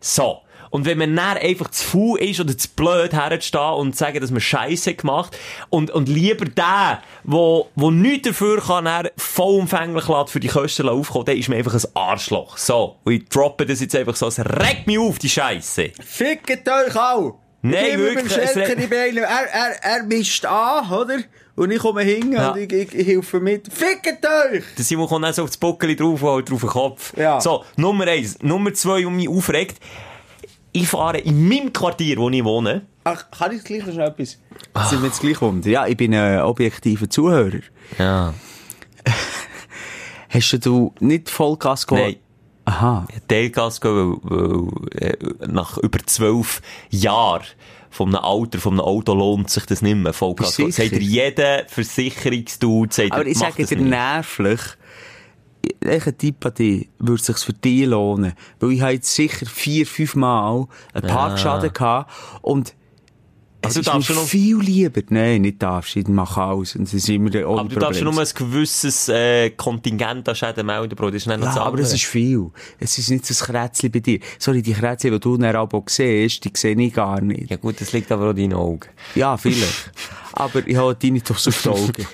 So. Und wenn man dann einfach zu faul ist oder zu blöd herzustehen und zu sagen, dass man Scheiße gemacht und, und lieber der, wo, wo nichts dafür kann, dann vollumfänglich lässt für die Kosten aufkommen, dann ist man einfach ein Arschloch. So. Und ich droppe das jetzt einfach so, es regt mich auf, die Scheiße. Fickt euch auch! Nein, wirklich, Mit dem Schelker in Beine. Er, er, er mischt an, oder? Und ich komme hin Ja. und ich, ich, ich helfe mit. Fickt euch! Der Simon kommt dann so auf das Buckeli drauf und halt drauf den Kopf. Ja. So, Nummer eins. Nummer zwei, um mich aufregt. Ich fahre in meinem Quartier, wo ich wohne. Ach, kann ich gleich noch etwas? Sind wir jetzt gleich um? Ja, ich bin ein objektiver Zuhörer. Ja. Hast du nicht Vollgas geholt? Nein. Aha. Teilgas gehen, weil, weil äh, nach über zwölf Jahren einem Alter, einem Auto lohnt sich das nicht mehr, Vollgas. Sagt dir jeder Versicherungsdude, sagt Aber ich sage dir nervlich, welcher Tipp an dich würde sich für dich lohnen? Weil ich habe jetzt sicher vier, fünf Mal einen Parkschaden gehabt und Also es du darfst schon noch- viel lieber. Nein, nicht darfst. Ich mache alles. Und es ist immer der Aber du darfst nur ein gewisses äh, Kontingent an Schäden melden, Bro. Das ist nicht Ja, aber es ist viel. Es ist nicht so ein Krätzchen bei dir. Sorry, die Krätzchen, die du dann aber siehst, die sehe ich gar nicht. Ja gut, das liegt aber auch in deinen Augen. Ja, vielleicht. aber ich habe deine doch so auf die Augen.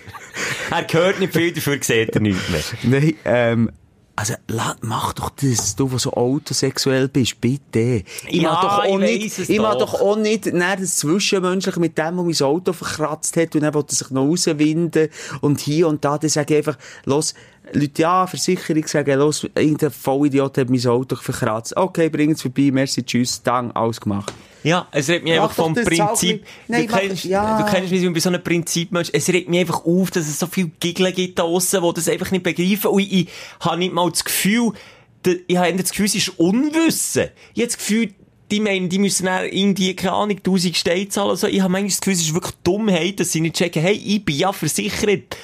Er hört nicht viel, dafür sieht er nichts mehr. Nein, ähm, also, mach doch das, du, der so autosexuell bist, bitte. Ich Ja, mag doch auch ich nicht, es ich mag doch. doch auch nicht, nein, das Zwischenmenschliche mit dem, der mein Auto verkratzt hat, und dann will er sich noch rauswinden, und hier und da, dann sage ich einfach, los, Leute, ja, Versicherung sagen, los, irgendein Vollidiot hat mein Auto verkratzt. Okay, bring es vorbei, merci, tschüss, dann, alles gemacht. Ja, es regt mich Mach einfach vom Prinzip. Nein, du, mach- kennst, ja. du kennst mich bei so einem Prinzipmensch. Es regt mich einfach auf, dass es so viele Giggle gibt da draussen, die das einfach nicht begreifen. Und ich, ich habe nicht mal das Gefühl, ich habe das Gefühl, es ist Unwissen. Ich habe das Gefühl, die meinen, die müssen dann irgendwie, keine Ahnung, 1000 Steine zahlen oder so. Ich habe manchmal das Gefühl, es ist wirklich Dummheit, dass sie nicht checken, hey, ich bin ja versichert.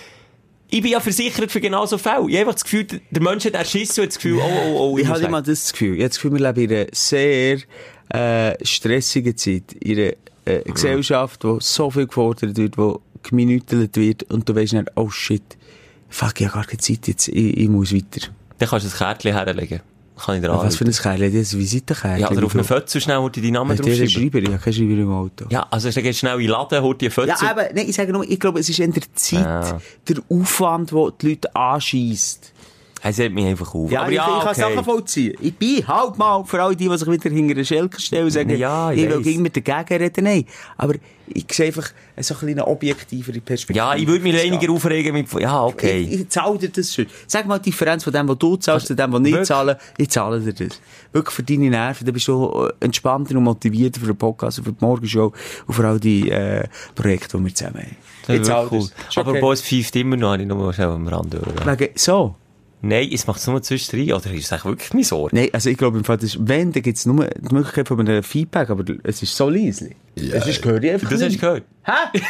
Ich bin ja versichert für genau so Fälle. Ich habe einfach das Gefühl, der- Mensch hat erschissen und hat das Gefühl, oh, oh, oh, Ich muss habe immer das Gefühl. Ich habe das Gefühl, wir leben in einer sehr äh, stressigen Zeit. In einer äh, Gesellschaft, wo so viel gefordert wird, wo geminütelt wird und du weißt dann, oh shit, fuck, ich habe gar keine Zeit jetzt, ich, ich muss weiter. Dann kannst du ein Kärtchen herlegen. Kann ich dir Was für ein Kerl, das Visitenkärtchen. Ja, oder auf einem Foto schnell heute deinen Namen der draufschreiben. Schreiber? Ich habe keinen Schreiber im Auto. Ja, also dann gehst du schnell in den Laden, hol dir Foto. Ja, aber, nein, ich sage nur, ich glaube, es ist in der Zeit, Ja. der Aufwand, den die Leute anschießt. Es hält mich einfach auf. Ja, aber ich, ja, ich kann okay. Sachen vollziehen. Ich bin halt mal, vor allem die, die sich wieder hinter den Schelker stellen und sagen, Ja, ich ich will mit dagegen reden. Nein. Aber ich sehe einfach so ein eine objektivere Perspektive. Ja, ich würde mich weniger aufregen mit, ja, okay. Ich, ich zahle dir das schon. Sag mal die Differenz von dem, was du zahlst, zu dem, was Wirklich? zahlen. Ich zahle dir das. Wirklich für deine Nerven. Dann bist du entspannter und motivierter für den Podcast, und für die Morgenshow und vor allem die äh, Projekte, die wir zusammen haben. Das Ich zahle cool. das. Aber. Boss pfeift immer noch, habe ich nur schnell am Rand hören. Wegen, so. Nein, es macht es nur zwischendrin, oder ist es eigentlich wirklich meine Sorge? Nein, also ich glaube, im Fall, das ist, wenn, dann gibt es nur die Möglichkeit von einem Feedback, aber es ist so leise. Ja. Das ist, ich einfach Das hast du nicht. gehört? Hä?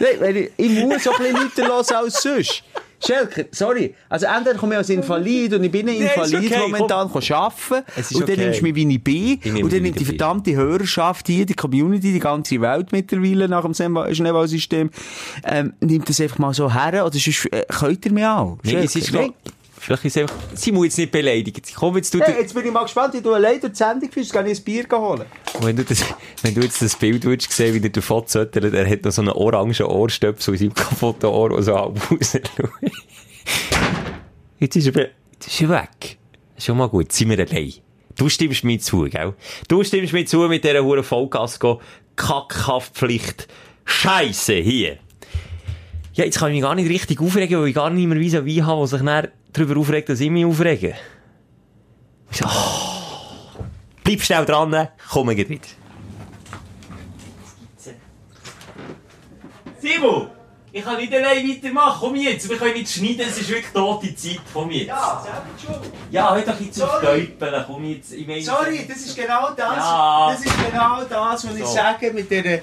Nein, ich, ich muss auch ein bisschen lauter hören als sonst. Schelker, sorry. Also entweder komme ich als Invalid und ich bin ein Invalid okay, momentan komm. arbeiten Es ist und dann okay. nimmst du mich, wie ich bin Ich und dann nimmt die verdammte Hörerschaft hier, die Community, die ganze Welt mittlerweile nach dem Schneeballsystem, ähm, nimmt das einfach mal so her oder sonst äh, könnt ihr mich auch. Nein, es ist glaub, vielleicht ist einfach, sie muss jetzt nicht beleidigt. Komm jetzt du, Hey, jetzt bin ich mal gespannt, wie du allein durch die Sendung führst, kann ich ein Bier holen. wenn du das, wenn du jetzt das Bild würdest sehen, wie der davon zöttert, er hat noch so einen orangen Ohrstöpsel in seinem kaputten Ohr, der so halb. Jetzt ist er, jetzt ist er weg. Schon mal gut, sind wir allein. Du stimmst mir zu, gell? Du stimmst mir zu mit dieser hohen Vollgasko Kackhaftpflicht. Scheisse hier. Ja, jetzt kann ich mich gar nicht richtig aufregen, weil ich gar nicht mehr weiss, wie habe, der sich darüber aufregt, dass ich mich aufrege. Ich so, oh. Bleib schnell dran, komm ich wieder. Simon! Ich kann nicht allein weitermachen, komm jetzt! Wir können nicht schneiden, es ist wirklich tote Zeit, komm jetzt! Ja, selber schon. Ja, hör doch jetzt auf. Täupeln, komm jetzt! Ich meine, Sorry, das ist genau das, Ja. das ist genau das, was ich So. sage mit dieser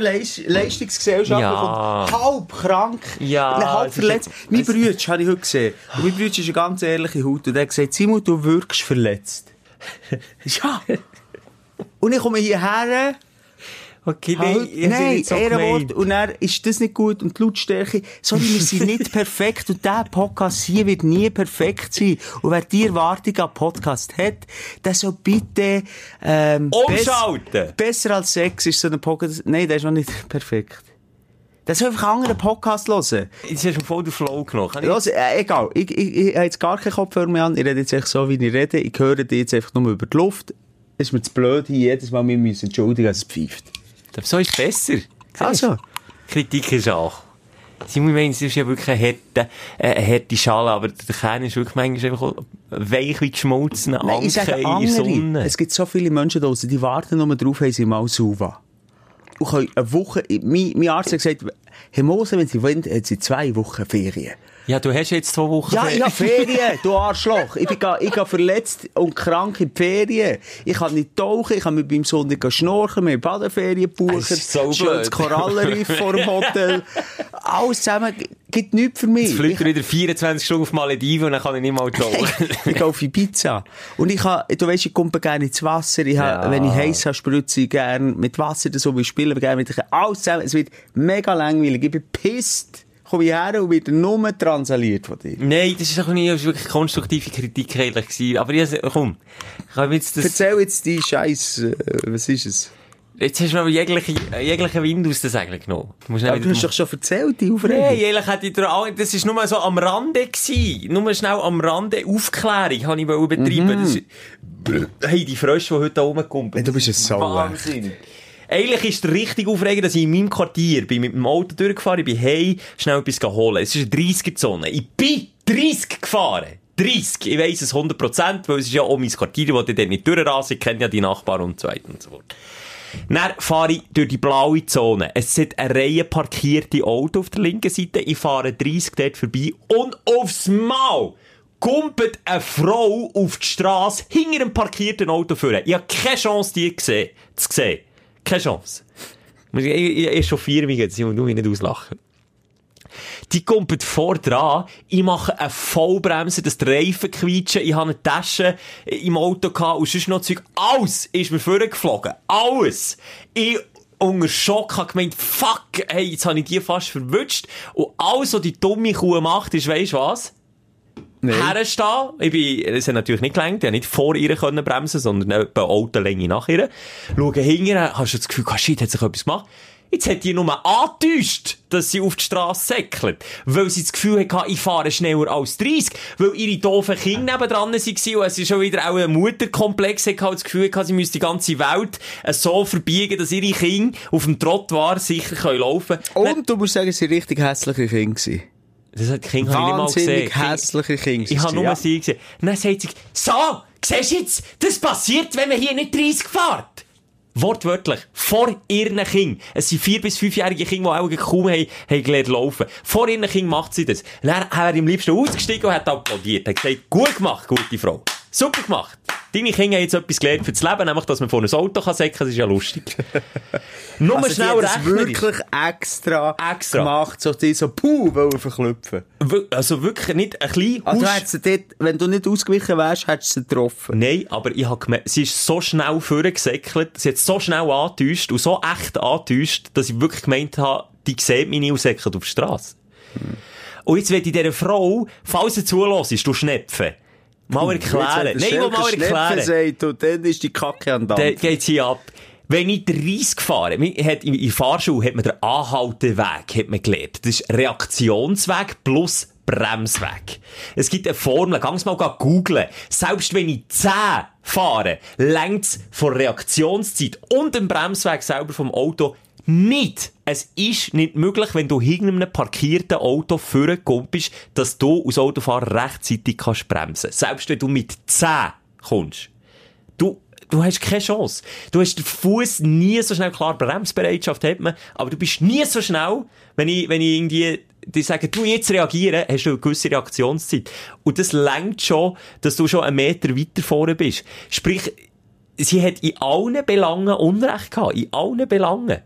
Leis Leistungsgesellschaft, Ja. halb krank, Ja, halb verletzt. Mein Bruder habe ich heute gesehen. Und mein Bruder ist eine ganz ehrliche Haut und der hat gesagt, Simon, du wirkst verletzt. ja. Und ich komme hierher, Okay, Halt, nein, nein, nicht so Ehrenwort. Und dann ist das nicht gut und die Lautstärke. Sorry, wir sind nicht perfekt und der Podcast hier wird nie perfekt sein. Und wer die Erwartung an Podcast hat, der soll bitte, ähm, Umschalten! bess- besser als Sex ist so ein Podcast. Nein, der ist noch nicht perfekt. Der soll einfach einen anderen Podcast hören. Jetzt hast du voll den Flow genommen. Ich- Los, äh, egal. Ich, ich, ich habe jetzt gar keinen Kopfhörer mehr an. Ich rede jetzt echt so, wie ich rede. Ich höre die jetzt einfach nur über die Luft. Es ist mir zu blöd hier jedes Mal, wir müssen entschuldigen, dass es pfeift. So ist es besser. Also. Kritik ist auch. Simon, ich meine, es ist ja wirklich eine harte, äh, eine harte Schale, aber der Kern ist wirklich manchmal einfach weich wie geschmolzene Nein, ich sage in der andere. Sonne. Es gibt so viele Menschen draussen, die warten nur darauf, haben sie mal Suva. Und können eine Woche, mein, mein Arzt hat gesagt, Herr Moser, wenn Sie wollen, hat sie zwei Wochen Ferien. Ja, du hast jetzt zwei Wochen Ja, ich habe Ferien. Du Arschloch. Ich bin, ich gehe verletzt und krank in die Ferien. Ich kann nicht tauchen, ich kann mit meinem Sohn nicht schnorchen, wir haben Badeferien ist so schönes. Korallenriff vor dem Hotel. Alles zusammen gibt nichts für mich. Jetzt fliegt er wieder 24 Stunden auf Malediven und dann kann ich nicht mal tauchen. ich gehe auf Ibiza. Und ich ha, du weißt, ich komme gerne ins Wasser. Ich ha, Ja. Wenn ich heiß habe, spritze ich gerne mit Wasser, so wie spielen, gerne mit alles zusammen. Es wird mega langweilig. Ich bin pisst. Komme ich her und werde nur transaliert von dir. Nein, das ist auch nicht das ist wirklich konstruktive Kritik eigentlich gewesen. Aber ich, komm, ich habe jetzt das, Erzähl jetzt die Scheiß, äh, was ist es? jetzt hast du aber jegliche, jegliche Wind aus der Segel genommen. Du musst Aber du hast doch schon erzählt, die Aufregung. Nein, ehrlich hätte ich dir das ist nur so am Rande gewesen. Nur schnell am Rande Aufklärung habe ich betreiben. Das ist, hey, die Frösche, die heute da rumkommen. Mhm. Du bist ein Sau, Wahnsinn. Eigentlich ist der richtig aufregend, dass ich in meinem Quartier bin mit dem Auto durchgefahren, bin hey, schnell etwas holen. Es ist eine 30er-Zone. Ich bin 30 gefahren. 30. Ich weiss es 100%, weil es ist ja auch mein Quartier, wo ich dort nicht durchrase. Ich kenne ja die Nachbarn und so weiter und so fort. Dann fahre ich durch die blaue Zone. Es sind eine Reihe parkierte Autos auf der linken Seite. Ich fahre 30 dort vorbei und aufs Mal kumpelt eine Frau auf die Straße hinter einem parkierten Auto führen. Ich habe keine Chance, die zu sehen. Keine Chance. Ich, ich, ich chauffiere mich jetzt, ich muss mich nicht auslachen. Die kumpelt vor dran, ich mache eine Vollbremse, die Reifen quietschen, ich habe eine Tasche im Auto gehabt und sonst noch Zeug. Alles ist mir vorgeflogen. Alles. Ich unter Schock habe gemeint, fuck, hey, jetzt habe ich die fast verwünscht. Und alles, was die dumme Kuh macht, ist, weisst du was? herstehen. Ich bin, es hat natürlich nicht gelangt, ich nicht vor ihr können bremsen, sondern etwa Autolänge nach ihr. Schaue hinterher, hast du das Gefühl, ah, shit, hat sich etwas gemacht? Jetzt hat die nur angetäuscht, dass sie auf die Straße säckelt. Weil sie das Gefühl hatte, ich fahre schneller als 30. Weil ihre doofen Kinder nebendran waren und sie schon wieder auch einen Mutterkomplex hatte, das Gefühl hatte, sie müsste die ganze Welt so verbiegen, dass ihre Kinder auf dem Trottoir sicher laufen können. Und du musst sagen, sie waren richtig hässliche Kinder. Das hat Kinder habe ich nicht mal gesehen. Hässliche Kinder. Ich habe nur ja. sie gesehen. Und dann sagt sie, so, siehst du jetzt, das passiert, wenn man hier nicht 30 fährt. Wortwörtlich. Vor ihren Kindern. Es sind vier- bis fünfjährige Kinder, die auch kaum haben, haben gelernt laufen. Vor ihren Kindern macht sie das. Und dann hat er am liebsten ausgestiegen und hat applaudiert. Er hat gesagt, gut gemacht, gute Frau. Super gemacht. Deine Kinder haben jetzt etwas gelernt fürs Leben, nämlich, dass man vor ein Auto kann säcken kann. Das ist ja lustig. Nur Also, schnell das rechnerisch. wirklich extra, Extra. gemacht, so die so puh, wollen verklüpfen. Also wirklich nicht ein klein Also, hättest du dort, wenn du nicht ausgewichen wärst, hättest du sie getroffen. Nein, aber ich habe gemerkt, sie ist so schnell vorgesäckelt, sie hat so schnell angetäuscht und so echt angetäuscht, dass ich wirklich gemeint habe, die sieht mich nicht und säckelt auf der Straße. Und jetzt will ich dieser Frau, falls sie zulässt, du Schnepfen, mal erklären. Nein, ich will mal erklären. Sagt, und dann ist die Kacke an der Dann geht's hier ab. Wenn ich 30 fahre, hat, in der Fahrschule hat man den Anhalteweg hat man gelernt. Das ist Reaktionsweg plus Bremsweg. Es gibt eine Formel, ganz mal googlen. Selbst wenn ich 10 fahre, längt's von Reaktionszeit und dem Bremsweg selber vom Auto nicht. Es ist nicht möglich, wenn du hinter einem parkierten Auto vorkommst, dass du als Autofahrer rechtzeitig kannst bremsen. Selbst wenn du mit 10 kommst. Du, du hast keine Chance. Du hast den Fuß nie so schnell, klar, Bremsbereitschaft hat man, aber du bist nie so schnell, wenn ich, wenn ich irgendwie, die sagen, du jetzt reagieren, hast du eine gewisse Reaktionszeit. Und das lenkt schon, dass du schon einen Meter weiter vorne bist. Sprich, sie hat in allen Belangen Unrecht gehabt. In allen Belangen.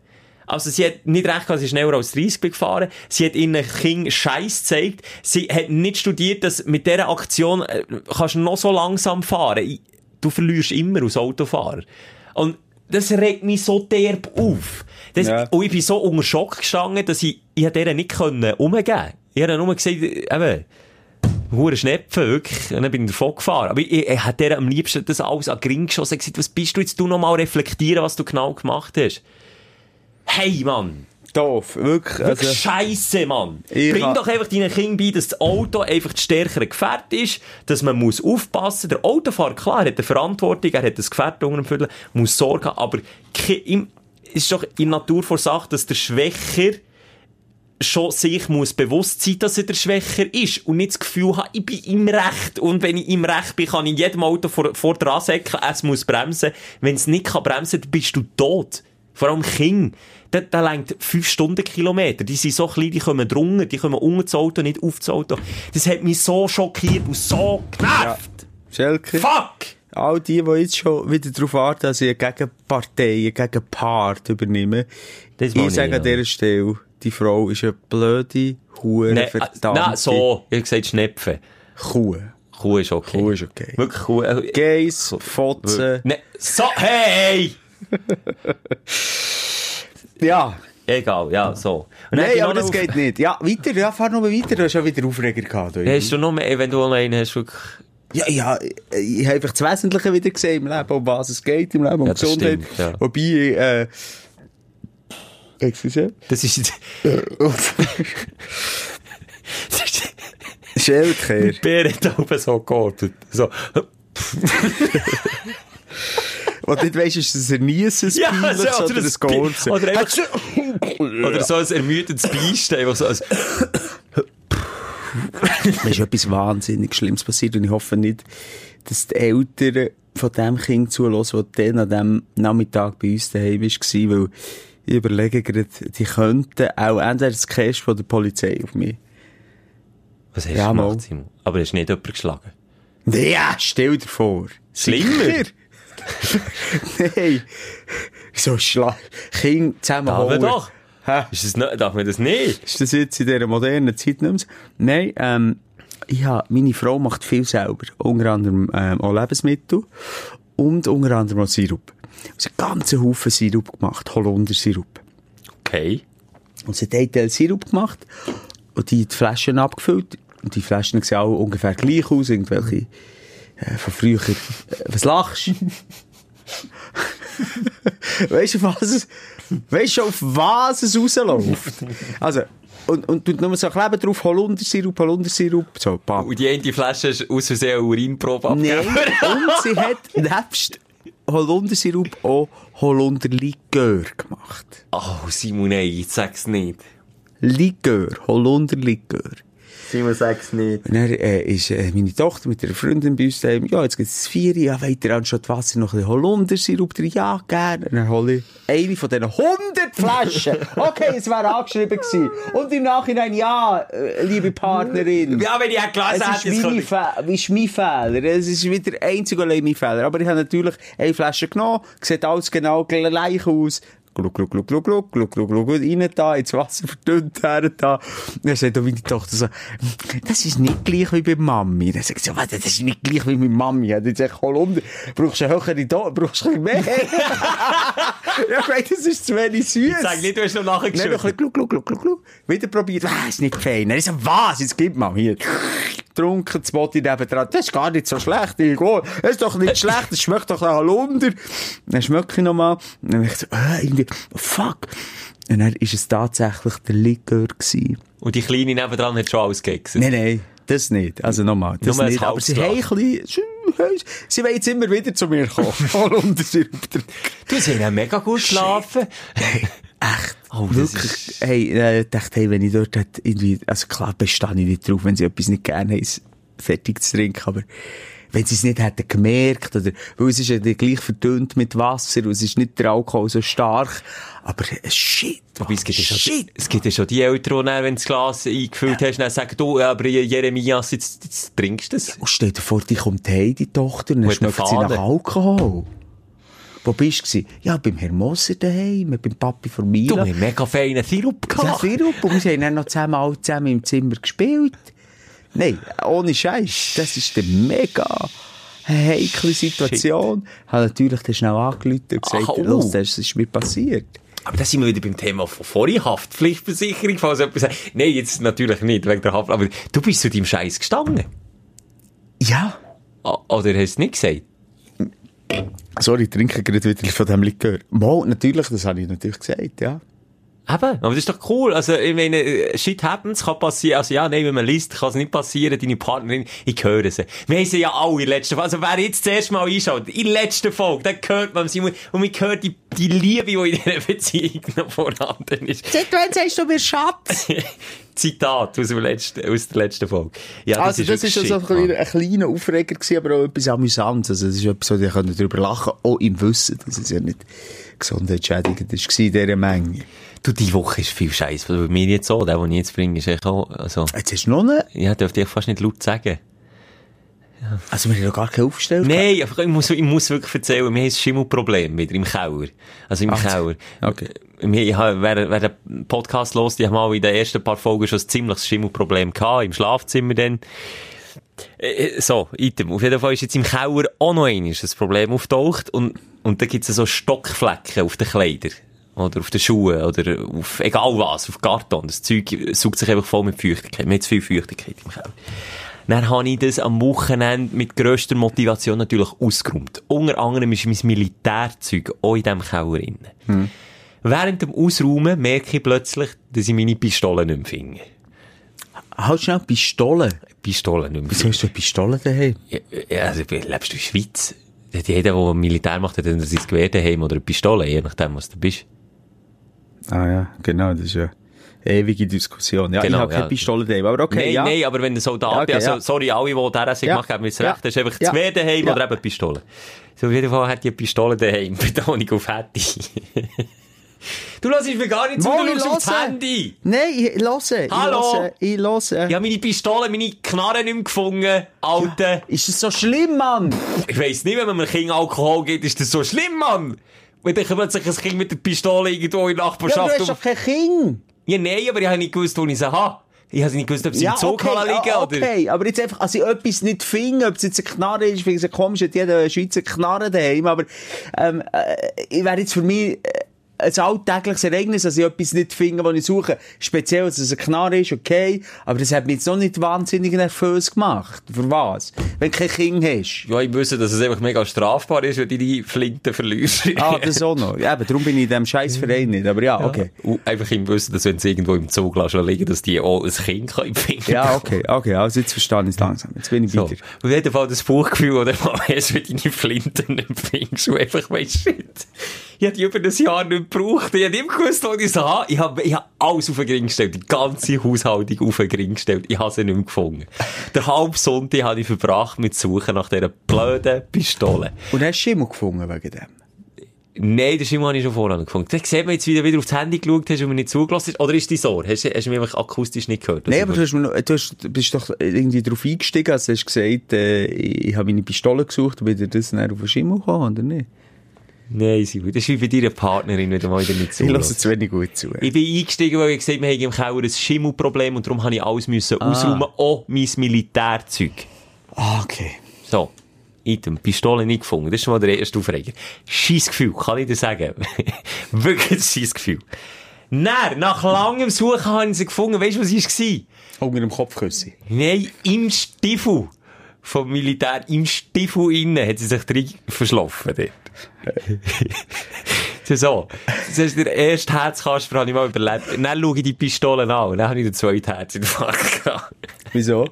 Also, sie hat nicht recht gehabt, sie ist schneller als 30 gefahren. Sie hat ihren Kind Scheiß gezeigt. Sie hat nicht studiert, dass mit dieser Aktion äh, kannst du noch so langsam fahren. Du verlierst immer als Autofahrer. Und das regt mich so derb auf. Das, Ja. Und ich bin so unter Schock gestanden, dass ich, ich dieser nicht können umgeben. Ich habe nur gesagt, eben, Hure Schnepfen, wirklich. Und dann bin ich davon gefahren. Aber ich, ich, ich hätte am liebsten das alles an den Ring geschossen und gesagt, was bist du jetzt, du noch mal reflektieren, was du genau gemacht hast. Hey, Mann. Doof, wirklich. Wirklich Also, scheisse, Mann. Ich Bring ha- doch einfach deinen Kindern bei, dass das Auto einfach das stärkere Gefährt ist, dass man muss aufpassen. Der Autofahrer, klar, hat eine Verantwortung, er hat das Gefährt unter dem Viertel, muss Sorge haben, aber im, es ist doch in Natur vor Sache, dass der Schwächer schon sich muss bewusst sein, dass er der Schwächer ist und nicht das Gefühl hat, ich bin im Recht und wenn ich im Recht bin, kann ich in jedem Auto vor, vor dran säckeln, es muss bremsen. Wenn es nicht kann bremsen, dann bist du tot. Vor allem Kinder. Da, da längt 5 Stundenkilometer. Die sind so klein, die kommen drunter, die kommen unter das Auto, nicht auf das Auto. Das hat mich so schockiert und so genervt. Schelke, Fuck! all die, die jetzt schon wieder darauf warten, dass ich eine Gegenpartei, eine Gegenpart übernehme, Das ich sage ja. an dieser Stelle, die Frau ist eine blöde, hure, Nein, verdammte nein, so. Ich habe gesagt Schnepfen. Kuh. Kuh ist okay. Kuh ist okay. Wirklich Kuh. äh, Geiss, Fotzen. Ne, so, hey! Ja. Egal, ja, so. Und Nein, aber das auf- geht nicht. Ja, weiter, ja, fahr noch mal weiter. Du hast schon wieder Aufreger gehabt. du. Hast du noch mehr, wenn du alleine hast, wirklich... Ja, ja, ich, habe einfach das Wesentliche wieder gesehen im Leben, um was es geht im Leben, um Ja, Gesundheit. stimmt, ja. Wobei, äh, excuse, Das ist... das ist... Schelker. Bär hat oben so geordnet. So. Und nicht weisst, ist das ein Nieses, Ja, Peinliches so, oder oder ein Gorzen? oder einfach- Oder so ein ermüdendes Beist, einfach so als... Mir ist etwas wahnsinnig Schlimmes passiert und ich hoffe nicht, dass die Eltern von dem Kind zulassen, das dann an dem Nachmittag bei uns daheim war, weil ich überlege gerade, die könnten auch entweder das Cash von der Polizei auf mich. Was hast Ja, du gemacht, Simon? Aber hast du nicht jemanden geschlagen? Ja, stell dir vor. Schlimmer? Sicher? Nein. So schla Kind Darf zusammenholen. doch. Hä? Ist das nicht, darf man das nicht? Ist das jetzt in dieser modernen Zeit nicht mehr so? Nein, ähm, ja, meine Frau macht viel selber. Unter anderem ähm, auch Lebensmittel und unter anderem auch Sirup. Sie hat einen ganzen Haufen Sirup gemacht, Holundersirup. Okay. Und sie hat einen Teil Sirup gemacht und die, die Flaschen abgefüllt. Und die Flaschen sehen alle ungefähr gleich aus, irgendwelche äh, von früher. Äh, was lachst du? weißt du was? Weißt du, auf was es rausläuft? Also, und, und tut nur so kleben drauf, Holundersirup, Holundersirup, so. Und die eine Flasche ist aus Versehen eine Urinprobe Nein, und sie hat nebst Holundersirup auch Holunderlikör gemacht. Oh, Simon, ey, jetzt sag's nicht. Likör, Holunderlikör. Simon, sag's nicht. Und dann äh, ist äh, meine Tochter mit einer Freundin bei uns daheim. Ja, jetzt gibt es vier. Ja, weiter ihr anstatt Wasser noch ein bisschen Holundersirup drin? Ja, gerne. Und dann hole ich eine von diesen 100 Flaschen. Okay, es wäre angeschrieben gewesen. Und im Nachhinein, ja, äh, liebe Partnerin. Ja, wenn ich eine Glas Es hätte, ist jetzt wie, könnte mein Fe- ist mein Fehler. Es ist wieder einzig und allein mein Fehler. Aber ich habe natürlich eine Flasche genommen, sieht alles genau gleich aus. Gluck, gluck, gluck, gluck, gluck, gluck, gluck, gluck, rein da, ins Wasser verdünnt, her da. Und dann sagt auch meine Tochter so, das ist nicht gleich wie bei Mami. Dann sagt sie warte, das ist nicht gleich wie mit Mami. Dann sagt Holunder, brauchst du eine höhere Do brauchst du mehr? ja, ich meine, das ist zu wenig süß. Sag nicht, du hast noch Nein, noch ein gluck, gluck, gluck, gluck, gluck. Wieder probiert. Ah, ist nicht fein. Er so, was? Jetzt gib mal hier. Trunken, das Botti nebendran. Das ist gar nicht so schlecht. Ich gehe, das ist doch nicht schlecht. Das schmeckt doch nach Holunder. Dann schmecke ich nochmal. Dann ich so, äh, irgendwie, fuck. Und dann ist es tatsächlich der Likör gewesen. Und die Kleine nebendran hat schon alles gegessen. Nein, nein, das nicht. Also nochmal, das Nur nicht. Aber sie haben ein bisschen, sie wollen jetzt immer wieder zu mir kommen. Holundersirup trinken. Du hast ja mega gut geschlafen. Echt? Oh, Wirklich? ist- Hey, äh, dachte, hey, wenn ich dort hätte, irgendwie, also klar, bestehe ich nicht drauf, wenn sie etwas nicht gerne haben, fertig zu trinken, aber wenn sie es nicht hätten gemerkt, oder, weil es ist ja gleich verdünnt mit Wasser, und es ist nicht der Alkohol so stark, aber äh, shit, Wobei, es gibt ja schon, shit. es gibt ja schon die Eltern, die wenn du das Glas eingefüllt hast, dann sagen, du, aber Jeremias, jetzt, jetzt trinkst du es. Und stell dir vor, die kommt heim, die Tochter, und dann schmeckt sie nach. Alkohol. Wo bist du? Ja, beim Herrn Moser daheim, beim Papi von Du, Mila. wir mega feinen Sirup Ja, gehabt. Sirup. Und wir haben dann noch zusammen, alle zusammen im Zimmer gespielt. Nein, ohne Scheiß. Das ist eine mega heikle Situation. Ich habe natürlich dann schnell angerufen und gesagt, Ach, oh. los, das ist mir passiert. Aber da sind wir wieder beim Thema von vorhin, Haftpflichtversicherung, falls jemand sagt, nein, jetzt natürlich nicht, wegen der Haft, aber du bist zu deinem Scheiß gestanden. Ja. O- Oder hast du nicht gesagt? Sorry, ich trinke gerade wieder von dem Likör. Mal, natürlich, das habe ich natürlich gesagt, ja. Eben, aber das ist doch cool. Also, ich meine, shit happens, kann passieren. Also, ja, nein, wenn man liest, kann es nicht passieren. Deine Partnerin, ich höre sie. Wir haben sie ja alle in der letzten Folge. Also, wer jetzt das erste Mal einschaut, in der letzten Folge, dann hört man sie. Und man hört die, die Liebe, die in dieser Beziehung noch vorhanden ist. Seit wann sagst du mir Schatz? Zitat aus, dem letzten, aus der letzten Folge. Ja, Also, das ist wirklich also shit, ein, ein kleiner Aufreger gewesen, aber auch etwas Amüsantes. Also, das ist etwas, wo ich darüber lachen konnte, auch im Wissen, dass es ja nicht gesundheitsschädigend war in dieser Menge. Du, die Woche ist viel Scheiß. Bei mir jetzt so, der, den ich jetzt bringe, ist echt auch, also, Jetzt du noch einen? ja, dürfte ich fast nicht laut sagen. Also, wir haben noch gar keinen aufgestellt. Nein, einfach, ich muss, ich muss wirklich erzählen, wir haben ein Schimmelproblem wieder im Keller. Also im Ach, Keller. okay. Wir, ich habe, wer, wer den Podcast los, die haben mal in den ersten paar Folgen schon ein ziemliches Schimmelproblem gehabt, im Schlafzimmer dann. Äh, äh, So, Item. Auf jeden Fall ist jetzt im Keller auch noch das Problem auftaucht und, und da gibt es so Stockflecken auf den Kleidern. Oder auf den Schuhen, oder auf, egal was, auf Karton. Das Zeug sucht sich einfach voll mit Feuchtigkeit. Wir haben zu viel Feuchtigkeit im Keller. Dann habe ich das am Wochenende mit grösster Motivation natürlich ausgeräumt. Unter anderem ist mein Militärzeug auch in diesem Keller drin. Während dem Ausräumen merke ich plötzlich, dass ich meine Pistole nicht mehr finde. Halt schnell Pistole. Pistole nicht mehr Wieso hast du eine Pistole daheim? Ja, ja, also, lebst du in der Schweiz? Jeder, der Militär macht, hat dann sein Gewehr daheim oder eine Pistole, je nachdem, was du bist. Ah ja, genau, das ist ja ewige Diskussion. Ja, Genau, ich habe keine ja. Pistole daheim, aber okay, nein, ja. nein, aber wenn der Soldat, Ja, okay, also, ja. sorry, alle, die sich Ja. gemacht haben, Ja. recht, das ist einfach Ja. Gewehr daheim Ja. oder eben Pistole. So, auf jeden Fall hat die Pistole daheim. Betonung auf hätte. du hörst mir gar nicht zu, du ich aufs. Handy. Nein, ich höre, Hallo? ich höre, ich habe meine Pistole, meine Knarre nicht mehr gefunden, Alte. Ist das so schlimm, Mann? Ich weiss nicht, wenn man einem Kind Alkohol gibt, ist das so schlimm, Mann. Wenn dann plötzlich ein Kind mit der Pistole irgendwo in der Ja, Nachbarschaft... du hast doch kein Kind. Ja, nein, aber ich habe nicht gewusst, wo ich sie habe. Ich habe nicht gewusst, ob sie im Zug okay, liegen ja, oder... okay. aber jetzt einfach, also ich etwas nicht finde, ob es jetzt eine Knarre ist, finde ich es komisch, hat jeder Schweizer Knarre daheim, aber ähm, äh, ich wäre jetzt für mich, äh, ein alltägliches Ereignis, dass ich etwas nicht finde, was ich suche. Speziell, dass es ein Knarre ist, okay. Aber das hat mich jetzt noch nicht wahnsinnig nervös gemacht. Für was? Wenn du kein Kind hast. Ja, ich wüsste, dass es einfach mega strafbar ist, wenn du die Flinte verlierst. Ah, das auch noch. Ja, aber darum bin ich in diesem scheiß Verein nicht. Aber ja, okay. Und einfach im Wissen, dass wenn sie irgendwo im Zug lassen liegen, dass die auch ein Kind können finden Ja, okay, okay. Also jetzt verstehe ich es langsam. Jetzt bin ich So. weiter. Auf jeden Fall das Bauchgefühl, oder mal hast, wenn deine Flinten nicht findest und einfach weisst, shit. Ich hab die über ein Jahr nicht gebraucht. Ich hab nicht gewusst, wo ich sie habe. Ich hab, ich alles auf den Ring gestellt. Die ganze Haushaltung auf den Ring gestellt. Ich habe sie nicht mehr gefunden. Der halbe Sonntag habe ich verbracht mit Suchen nach dieser blöden Pistole. Und hast du Schimmel gefunden wegen dem? Nein, den Schimmel habe ich schon vorher gefunden. Da sieht man jetzt wieder, wieder aufs Handy geschaut hast und mir nicht zugelassen hast. Oder ist die so? Hast, du- hast du mich einfach akustisch nicht gehört? Nein, aber du, hast du hast, du bist doch irgendwie drauf eingestiegen, als du hast gesagt, äh, ich, habe meine Pistole gesucht bin dir das dann auf den Schimmel gekommen, oder nicht? Nein, Simon. Das ist wie bei deiner Partnerin, wenn du mal wieder nicht Ich lasse zu wenig gut zu. Ich bin eingestiegen, weil ich gesagt habe, wir haben im Keller ein Schimmelproblem und darum habe ich alles müssen ausräumen, auch mein Militärzeug. Ah, okay. So. Item, Pistole nicht gefunden. Das ist schon mal der erste Aufreger. Scheissgefühl, kann ich dir sagen. Wirklich ein Scheissgefühl. Dann, nach langem Suchen habe ich sie gefunden. Weißt du, was war? Unter dem Kopfküsse. Nein, im Stiefel vom Militär, im Stiefel innen, hat sie sich drin verschlafen so. Das ist der erste Herzkasper, habe ich mal überlebt. Und dann schaue ich die Pistolen an und dann habe ich den zweiten Herzinfarkt gehabt. Wieso?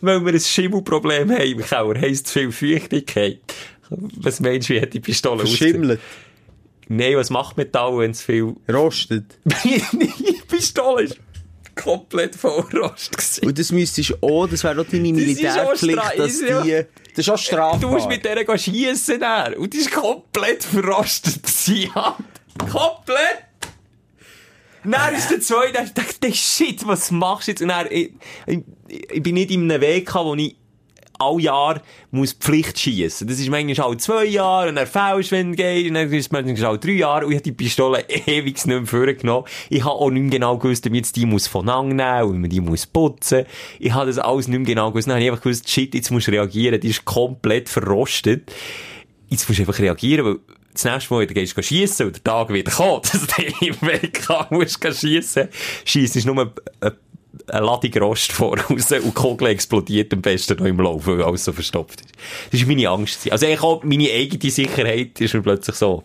Weil wir ein Schimmelproblem haben im Keller, heisst zu viel Feuchtigkeit. Was meinst du, wie hat die Pistole Verschimmelt. Nein, was macht Metall, wenn es viel... Rostet. die Pistole ist komplett voll Rost gewesen. Und das müsstest du auch, das wäre doch deine Das auch Militärpflicht, stra- dass die, das ist auch strafbar. Du musst mit der gehen schiessen dann. Und die ist komplett verrostet gewesen. Ja. Komplett! Dann ist der zweite, der dachte, shit, was machst du jetzt? Und dann, ich, ich, ich bin nicht in einem Weg wo ich all Jahr muss Pflicht schiessen. Das ist manchmal alle zwei Jahre, und dann fällst, wenn du gehst, und dann ist manchmal alle drei Jahre, und ich habe die Pistole ewig nicht mehr vorgenommen. Ich habe auch nicht mehr genau gewusst, wie man jetzt die muss von nehmen und man die muss putzen. Ich habe das alles nicht mehr genau gewusst. Dann habe ich einfach gewusst, shit, jetzt musst du reagieren, die ist komplett verrostet. Jetzt musst du einfach reagieren, weil das nächste Mal, du gehst schiessen und der Tag wird kommen, dass du im Weg musst schiessen. Schiessen ist nur eine, eine Ladung Rost voraus und die Kugel explodiert am besten noch im Lauf, weil alles so verstopft ist. Das war meine Angst. Also eigentlich auch meine eigene Sicherheit ist mir plötzlich so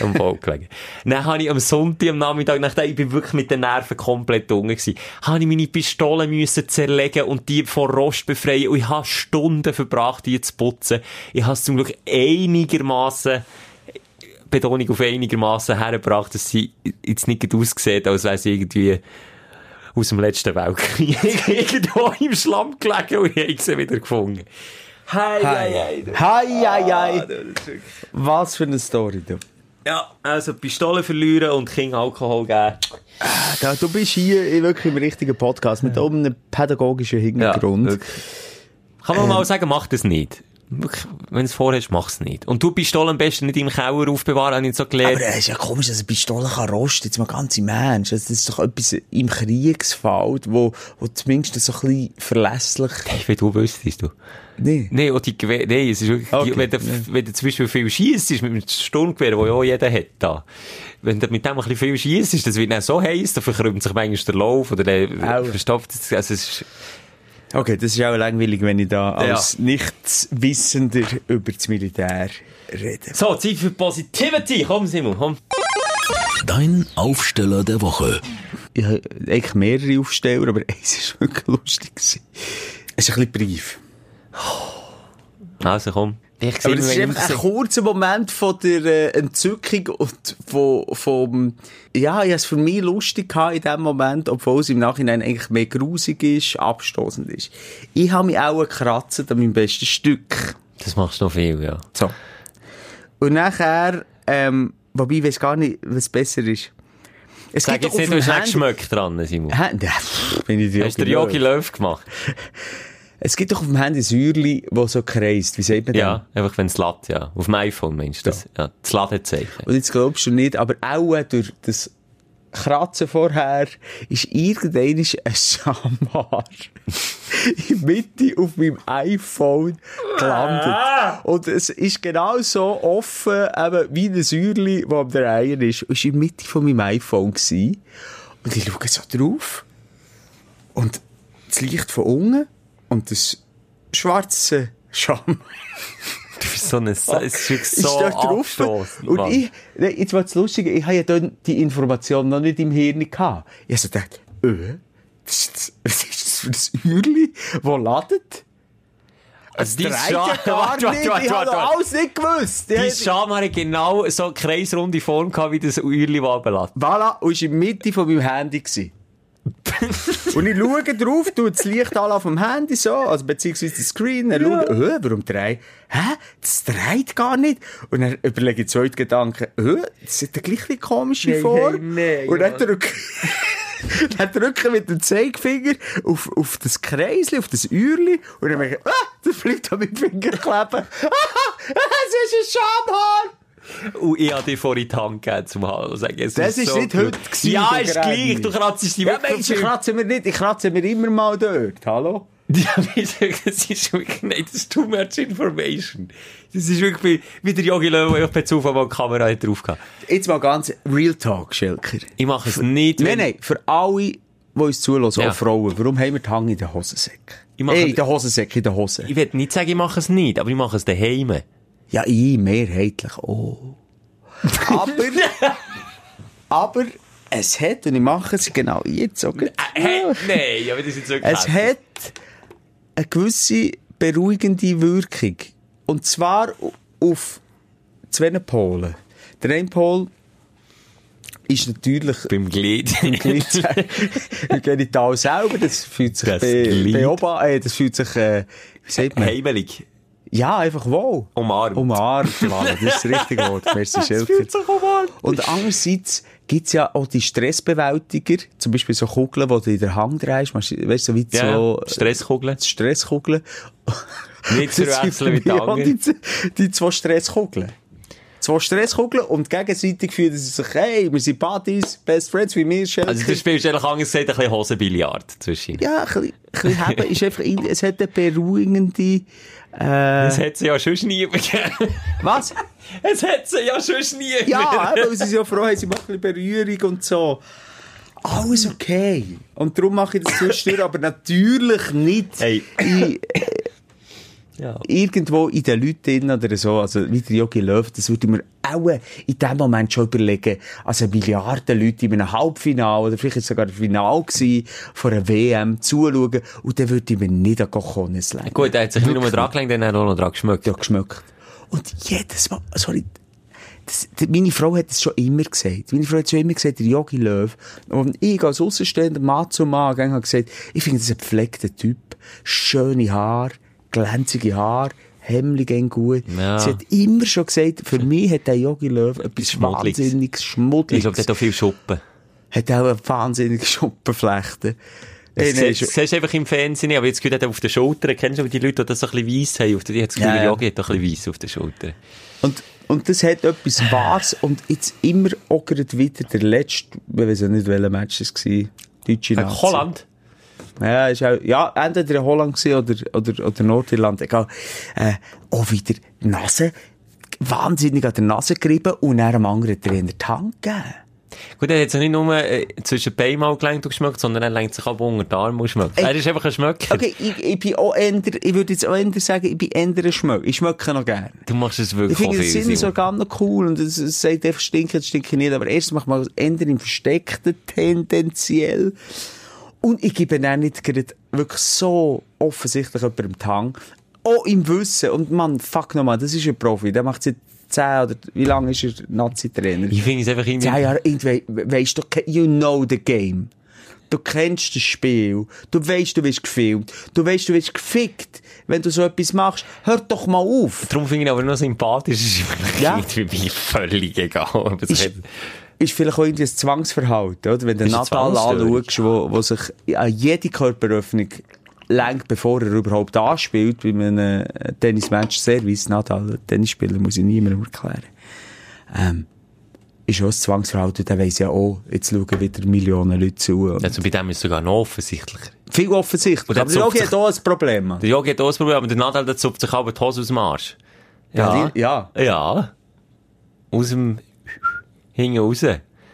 am Ball gelegen. Dann habe ich am Sonntag, am Nachmittag, nachdem ich bin wirklich mit den Nerven komplett unten gewesen, habe ich meine Pistole müssen zerlegen und die vor Rost befreien und ich habe Stunden verbracht, die zu putzen. Ich habe es zum Glück einigermaßen Betonung auf einigermaßen hergebracht, dass sie jetzt nicht aussieht, als wäre sie irgendwie aus dem letzten Weltkrieg irgendwo im Schlamm gelegen und ich habe sie wieder gefunden. Hei, hei, hei. Hei, hei, hei. Was für eine Story, du. Ja, also Pistole verlieren und King Alkohol geben. Da, du bist hier wirklich im richtigen Podcast mit oben einem pädagogischen Hintergrund. wirklich. Kann man mal sagen, mach das nicht. Wenn du es vorhast, mach es nicht. Und du Pistole am besten nicht im Keller aufbewahren, habe ich so gelernt. Aber es ist ja komisch, dass eine Pistole kann rosten, jetzt mal ganz im Ernst. Das ist doch etwas im Kriegsfall, wo, wo zumindest so ein bisschen verlässlich... Ich will, du wüsstest du. Nee. Nee, und die Gewehr, nee, es ist wirklich, Okay, wenn, du, ja. wenn du zum Beispiel viel schiesst, mit dem Sturmgewehr, das ja auch jeder hat, da. Wenn du mit dem ein bisschen viel schiesst, das wird dann so heiß, dann verkrümmt sich manchmal der Lauf oder der verstopft, also es ist, Okay, das ist auch langweilig, wenn ich da Ja. als Nichtswissender über das Militär rede. so, Zeit für Positivity, komm Simon, komm. Dein Aufsteller der Woche. Ich habe eigentlich mehrere Aufsteller, aber eins war wirklich lustig. Es ist ein bisschen brief. Also komm. Ich Aber sehe das ist mir einfach ein kurzer Moment von der äh, Entzückung und von, vom, ja, ich es für mich lustig gehabt in dem Moment, obwohl es im Nachhinein eigentlich mehr grusig ist, abstoßend ist. Ich habe mich auch gekratzt an meinem besten Stück. Das machst du noch viel, ja. So. Und nachher, ähm, wobei ich weiß gar nicht, was besser ist. Es Sag gibt jetzt nicht, du hast Geschmack dran, Simon. Hä? Ja, pff, bin ich Hast du der Jogi Löw gemacht? Es gibt doch auf dem Handy ein Säurli, das so kreist. Wie sagt man Ja, einfach wenn es lädt, ja. Auf dem iPhone meinst du das? Ja, das Ladezeichen. Und jetzt glaubst du nicht, aber auch durch das Kratzen vorher ist irgendein ein Schamhaar in Mitte auf meinem iPhone gelandet. Und es ist genau so offen, eben wie ein Säuerli, das am Drehen ist. Und es war in Mitte von meinem iPhone. Gewesen. Und ich schaue so drauf. Und das Licht von unten und das schwarze Scham. Du bist so eine, es ist ist so dort drauf. Und Mann. ich, jetzt war das Lustige, ich habe ja dann die Information noch nicht im Hirn gehabt. Ich habe so gedacht, äh, ist, was ist das für ein Uhrli, das ladet? Also, dreht Scham- Warte, warte, warte, alles nicht gewusst. Dein Ich- Scham hatte genau so eine kreisrunde Form gehabt, wie das Uhrli, das runterlässt. Voilà, und war in der Mitte von meinem Handy. gewesen. und ich schaue drauf, tue das Licht alle auf dem Handy so, also beziehungsweise den Screen, dann schaue, äh, warum dreht? Hä? Das dreht gar nicht. Und dann überlege ich zweiten Gedanken, äh, das hat eine gleiche komische Nein, Form. nein, nein, und dann Mann. drücke dann drücke ich mit dem Zeigefinger auf, auf das Kreisli, auf das Uhrli, und dann merke ich, ah, das bleibt an meinem Finger kleben. Ah, es ist ein Schamhaar! Und ich habe dir vorhin die Hand gegeben zum Hallo sagen. Es Das ist nicht gut. heute gewesen, Ja, der ist gleich. Du kratzt die Ja, wirklich ich kratze mir nicht, ich kratze mir immer mal dort, hallo? Ja, das ist wirklich, nein, das ist too much information. Das ist wirklich, wie, der Jogi Löw auf per Zufall mal die Kamera hat drauf gehabt. Jetzt mal ganz Real Talk, Schelker. Ich mache es nicht, Nein, nein, für alle, die uns zulassen, Ja. auch Frauen, warum haben wir die Hang in den Hosensäcken? Ich mache- Ey, in den Hosensäcken, in den Hosen. Ich will nicht sagen, ich mache es nicht, aber ich mache es daheim. Ja, ich mehrheitlich, oh. Aber, aber, es hat, und ich mache es genau jetzt, okay? Hä? Nein, aber das ist jetzt Es hat eine gewisse beruhigende Wirkung. Und zwar auf zwei Polen. Der eine Pol ist natürlich Beim Glied. im Genital selber, das fühlt sich Das be Glied. äh, das fühlt sich, äh, wie sagt man? Heimelig. Ja, einfach wohl. Umarmt. Umarmt, voilà, das ist das richtige Wort. Merci, Schilker. Und andererseits gibt's ja auch die Stressbewältiger, zum Beispiel so Kugeln, die du in der Hand drehst, weißt du, so wie Ja, so... Stresskugeln. Stresskugeln. Nicht zu verwechseln mit den anderen. Die, die zwei Stresskugeln. Zwei Stresskugeln und gegenseitig fühlen sie sich, hey, wir sind Buddies, Best Friends wie mir, Schelker. Also, du spielst eigentlich anders gesagt ein bisschen Hosenbillard zwischen. ja, ein bisschen, ein bisschen ist einfach, in- es hat eine beruhigende, äh, Das hat sie ja schon nie gegeben. was? Es hat sie ja schon nie Ja, eben, weil sie sind ja froh haben, sie machen ein bisschen Berührung und so. Alles okay. Und darum mache ich das zwischendurch, aber natürlich nicht Hey. in, Ja. irgendwo in den Leuten oder so. Also, wie der Jogi Löw, das würde mir auch in dem Moment schon überlegen. Also, Milliarden Leute in einem Halbfinale oder vielleicht sogar ein Final gewesen, von einer WM zuschauen und dann würde ich mir nicht an Cojones legen. Gut, er hat sich nicht nur dran gelenkt, dann hat er auch noch dran geschmeckt. ja geschmeckt. Und jedes Mal, sorry, das, meine Frau hat es schon immer gesagt. Meine Frau hat schon immer gesagt, der Jogi Löw. Und ich als Außenstehender Mann zu Mann habe gesagt, ich finde das ein gepflegter Typ. Schöne Haare, glänzige Haare, Hemmli gehen gut. Ja. Sie hat immer schon gesagt, für mich hat der Jogi Löw etwas Schmuddeliges. wahnsinniges, Ich Schmuddeliges. glaube, der hat auch viel Schuppen. Hat auch eine wahnsinnige Schuppenflechte. Das siehst du einfach im Fernsehen, aber jetzt gehört er auf den Schultern. Kennst du die Leute, die das so ein bisschen weiss haben? Der, ich habe das Gefühl, Ja, der ja. Yogi hat ein bisschen weiss auf den Schultern. Und, und das hat etwas Wahres. Und jetzt immer auch wieder der letzte, ich weiß auch nicht, welcher Match es war. Deutsche Gegen Nazi. Holland. Ja, ist auch, ja, entweder in Holland oder, oder, oder Nordirland, egal. Äh, auch wieder die Nase, wahnsinnig an der Nase gerieben und dann einem anderen Trainer die Hand gegeben. Gut, er hat sich nicht nur äh, zwischen den Beinen mal gelenkt und geschmeckt, sondern er lenkt sich auch unter den Arm und schmeckt. Er ist einfach ein Schmöcker. Okay, ich, ich bin auch eher, ich würde jetzt auch eher sagen, ich bin eher ein Schmöck. Ich schmecke noch gerne. Du machst es Ich wirklich finde auch das viel, Sinn so Simon. ganz noch cool und es, es sagt einfach stinken, es stinkt nicht, aber erst macht man ändern im Versteckten tendenziell. Und ich gebe dann nicht gerade wirklich so offensichtlich jemandem die Hang. Auch im Wissen. Und man, fuck nochmal, das ist ein Profi. Der macht seit 10 oder wie lange ist er Nazi-Trainer? Ich finde es einfach irgendwie... 10 Jahre, irgendwie, weisst du, you know the game. Du kennst das Spiel. Du weißt, du wirst gefilmt. Du weißt, du wirst gefickt, wenn du so etwas machst. Hör doch mal auf. Darum finde ich aber noch sympathisch. Ist Ja. irgendwie mir völlig egal. Ist- ist vielleicht auch irgendwie ein Zwangsverhalten, oder? Wenn du Natal anschaust, wo, wo sich an jede Körperöffnung lenkt, bevor er überhaupt anspielt, bei einem äh, Tennis-Match-Service, Nadal, Tennisspieler, muss ich niemandem erklären, ähm, ist auch ein Zwangsverhalten, der weiss ja auch, jetzt schauen wieder Millionen Leute zu. Also bei dem ist es sogar noch offensichtlicher. Viel offensichtlich. Und dann Aber der Jogi hat auch ein Problem. Der Jogi hat auch ein Problem, aber der Nadal, der zupft sich aber die Hose aus dem Arsch. Ja. die- ja. Ja. Aus dem hinten raus.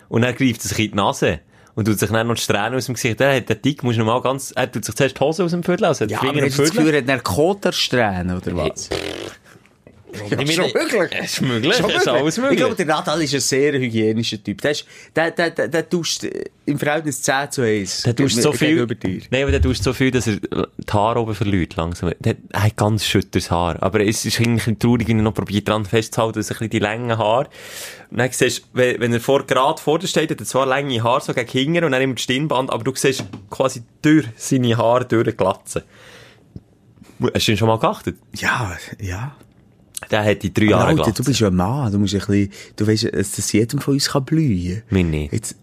Und dann greift er sich in die Nase. Und tut sich dann noch die Strähnen aus dem Gesicht. Der hat den Dick, muss noch mal ganz, er tut sich zuerst die Hose aus dem Viertel, also Ja, die aber Finger im du das. Gefühl, er hat Narkotersträhnen oder was? Ja, möglich. Es ist möglich, Schon es ist alles Ich möglich. glaube, der Nadal ist ein sehr hygienischer Typ. Der, ist, der, der, der, der duscht im Verhältnis 10 zu 1. Der duscht so viel. Dir. Nein, aber der duscht so viel, dass er die Haare oben verliert, langsam. Der er hat ganz schütteres Haar. Aber es ist eigentlich ein traurig, wenn er noch probiert dran festzuhalten, dass er ein bisschen die langen Haare. Und dann siehst du, wenn, wenn er vor, gerade vor dir steht, hat er zwar lange Haare, so gegen hinten und dann immer die Stirnband, aber du siehst quasi durch seine Haare durchglatzen. Hast du ihn schon mal geachtet? Ja, ja. Der hat die drei Jahre Alter, gelassen. du bist ja ein Mann. Du musst ein bisschen, du weißt, dass das jedem von uns kann blühen. Mir nicht. Jetzt,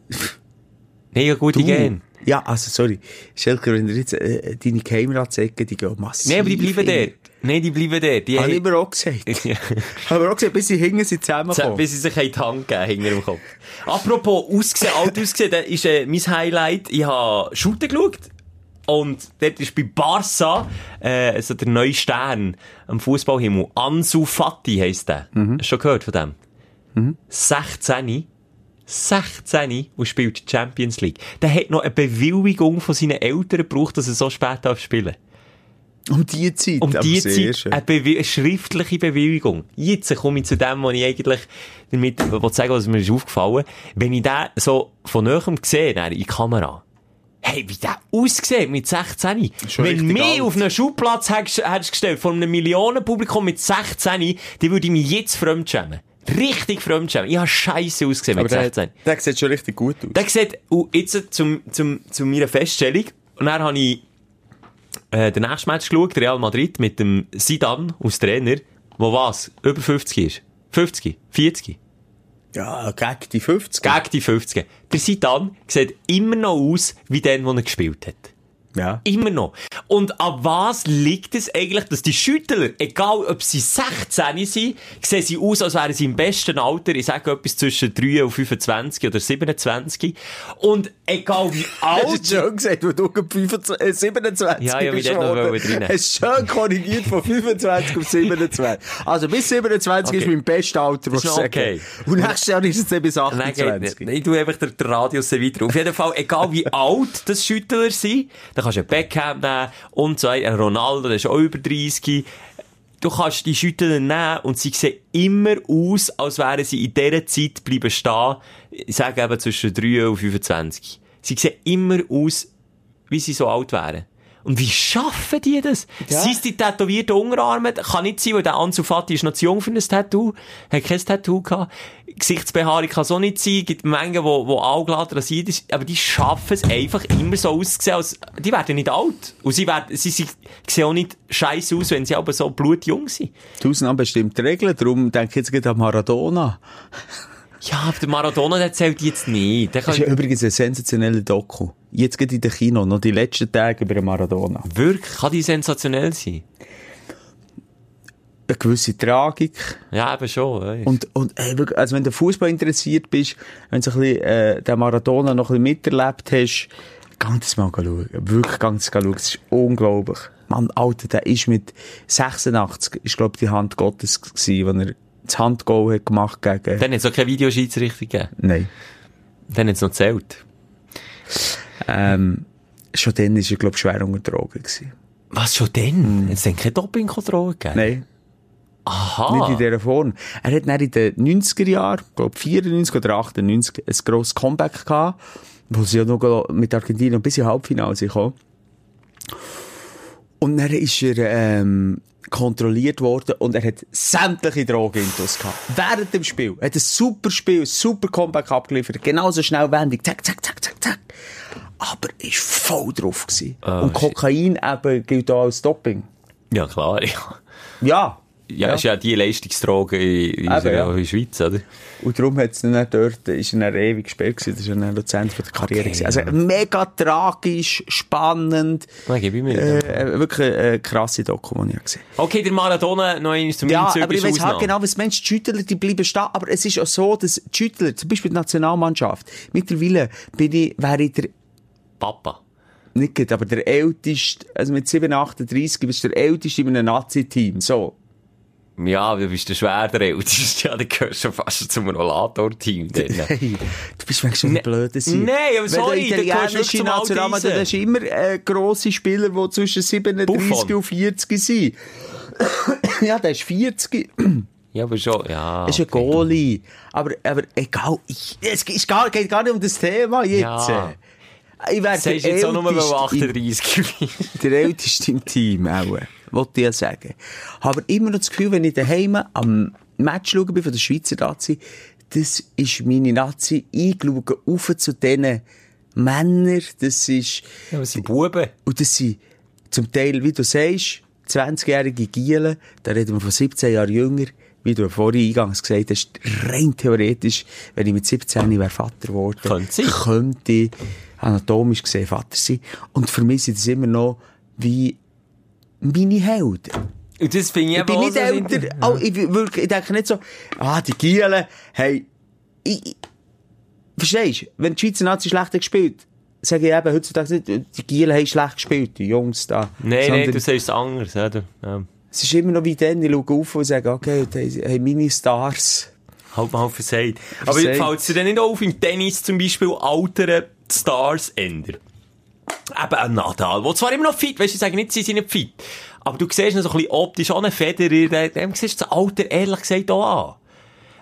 Nein, ja, gute. Gene. Ja, also, sorry. Schelker, wenn du jetzt, äh, deine Geheimratsecken, die gehen massiv. Nein, aber die bleiben in- dort. Nein, die bleiben dort. Die Habe ich haben- mir auch gesagt. Habe ich auch gesagt, bis sie hingen, sind zusammengekommen. Bis sie sich in die Hand geben, hinter dem Kopf. Apropos ausgesehen, alt ausgesehen, das ist äh, mein Highlight. Ich habe Shooten geschaut. Und dort ist bei Barca, äh, also der neue Stern am Fußballhimmel. Ansu Fati heisst der. Hast du schon gehört von dem? 16. 16 und spielt die Champions League. Der hat noch eine Bewilligung von seinen Eltern gebraucht, dass er so spät darf spielen Um die Zeit. um die Zeit eine, Bewi eine schriftliche Bewilligung. Jetzt komme ich zu dem, was ich eigentlich damit sagen, was mir ist aufgefallen. Wenn ich den so von näherem sehe, in die Kamera, hey, wie der aussieht mit 16. Schon Wenn mich alt. auf einen Schulplatz hättest, hättest gestellt, von einem Millionenpublikum mit 16, dann würde ich mich jetzt fremdschämen. Richtig fremdschämen. Ich habe scheiße ausgesehen aber mit der, 16. der sieht schon richtig gut aus. Der sieht, und jetzt zum, zum, zu meiner Feststellung, und dann habe ich äh, den nächsten Match geschaut, Real Madrid, mit dem Sidan als Trainer, wo was? Über 50 ist. 50? 40? Ja, gegen die 50. Gegen die 50. Der Sidan sieht immer noch aus, wie der, der er gespielt hat. Ja. Immer noch. Und an was liegt es eigentlich, dass die Schüttler, egal ob sie 16 sind, sehen sie aus, als wären sie im besten Alter, ich sage etwas zwischen 3 und 25 oder 27. Und egal wie Hast alt... du schön gesagt, wo du gerade 25, äh, 27 Ja, ja, bist noch geworden. wollen drin. Hast schön korrigiert von 25 auf 27. Also bis 27 ist Okay. mein bestes Alter, was ich ist sage. okay. Und nächstes Jahr ist es dann bis Nein, geht 28. nicht. Ich tue einfach den, Radius weiter. Auf jeden Fall, egal wie alt das Schüttler sind, da kannst du einen Beckham nehmen und so einen Ronaldo, der ist auch über 30. Du kannst die Schüttler nehmen und sie sehen immer aus, als wären sie in dieser Zeit bleiben stehen. Ich sage eben zwischen 3 und 25. Sie sehen immer aus, wie sie so alt wären. Und wie schaffen die das? Ja. Sind die tätowierten Unterarme? Kann nicht sein, weil der Ansu Fati ist noch zu jung für ein Tattoo. Hat kein Tattoo gehabt. Gesichtsbehaarung kann so nicht sein. Gibt Mengen, wo, wo allglatt rasiert ist. Aber die schaffen es einfach immer so auszusehen, als, die werden nicht alt. Und sie werden, sie, sie sehen auch nicht scheiße aus, wenn sie aber so blutjung sind. Die Ausnahmen bestimmt die Regeln, darum denke ich jetzt gerade an Maradona. Ja, aber der Maradona, der zählt jetzt nicht. Der Das ist ja übrigens ein sensationeller Doku. Jetzt geht in den Kino, noch die letzten Tage über den Maradona. wirklich, kann die sensationell sein? Eine gewisse Tragik. Ja, eben schon. weisst. Und, und ey, also wenn du Fußball interessiert bist, wenn du so ein bisschen, äh, den Maradona noch ein bisschen miterlebt hast, ganz mal schauen. Wirklich ganz schauen. Das ist unglaublich. Mann, Alter, der ist mit 86, ist glaub die Hand Gottes gewesen, wenn er das Handgoal hat gemacht gegen... Dann hat es auch keine Videoschiedsrichter gegeben. Nein. Dann hat es noch zählt. Ähm, schon dann ist er, glaub schwer unter Drogen gewesen. Was, schon dann? Jetzt dann keine Dopingkontrolle gegeben? Nein. Aha. Nicht in dieser Form. Er hat dann in den 90er Jahren, glaub 94 oder 98, ein grosses Comeback gehabt, wo sie ja noch mit Argentinien bis in Halbfinale sind gekommen. Und dann ist er, ähm, kontrolliert worden und er hat sämtliche Drogenintos gehabt. Während dem Spiel. Er hat ein super Spiel, ein super Comeback abgeliefert, genauso schnell wendig, zack, zack, zack, zack, zack. Aber er war voll drauf gewesen. Oh, und Kokain eben gilt auch als Doping. Ja, klar, ja. Ja. Ja, ist ja die Leistungsdroge in, in, Eben, ja. in der Schweiz, oder? Und darum hat es dann dort, ist er ewig gespielt gewesen. Das war das Ende von der Karriere. Okay. Also mega tragisch, spannend. Nein, gebe ich mir. Äh, wirklich eine krasse Doku, die ich gesehen. Okay, der Maradona, noch einmal zum Ja, aber ich weiss halt genau, was Mensch, die Schüttler, die bleiben stehen. Aber es ist auch so, dass die Schüttler, zum Beispiel die Nationalmannschaft, mittlerweile bin ich, wäre ich der Papa. nicht aber der älteste, also mit 738 bist du der älteste in einem Nazi-Team, so. Ja, du bist der schwer der Älteste. Ja, du gehörst schon fast zum Rollator-Team. Hey, du bist manchmal schon ein blöder Sein. Nein, aber sorry, du gehörst zum Nationalmann, hast du immer äh, grosse Spieler, die zwischen 37 Buffon. und 40 sind. ja, der ist 40. Ja, aber schon, ja. ist ein Goalie. Aber, aber egal, ich, es ist gar, geht gar nicht um das Thema jetzt. Ja. Ich wäre Das du jetzt auch nur, weil du 38 bist. der älteste im Team auch, wollte ich ja sagen. Habe immer noch das Gefühl, wenn ich daheim am Match schaue bin von der Schweizer Nazi, das ist meine Nazi. Ich schaue auf zu diesen Männern, das ist, Ja, aber sind Buben. und das sind zum Teil, wie du sagst, 20-jährige Gielen, da reden wir von 17 Jahren jünger, wie du vorhin eingangs gesagt hast, rein theoretisch, wenn ich mit 17 wäre Vater geworden, Könnte sein. könnte ich anatomisch gesehen Vater sein. Und für mich sind das immer noch wie meine Helden. Und das finde ich Ich bin nicht älter, inter- oh, ich, wirklich, ich denke nicht so, ah, die Gielen, hey, ich, ich, verstehst du, wenn die Schweizer Nazi schlecht gespielt, sage ich eben heutzutage nicht, die Gielen haben schlecht gespielt, die Jungs da. Nein, nein, Sondern du sagst es anders, oder? Ja. Es ist immer noch wie dann, ich schaue auf und sage, okay, da haben meine Stars. Halt mal versagt. Aber fällt es dir denn nicht auf, im Tennis zum Beispiel altere Stars ändern? Eben ein Nadal, der zwar immer noch fit, weißt du, ich sage nicht, sie sind nicht fit. Aber du siehst ihn so ein bisschen optisch an, einen Federer, dem, dem siehst du das Alter ehrlich gesagt auch an.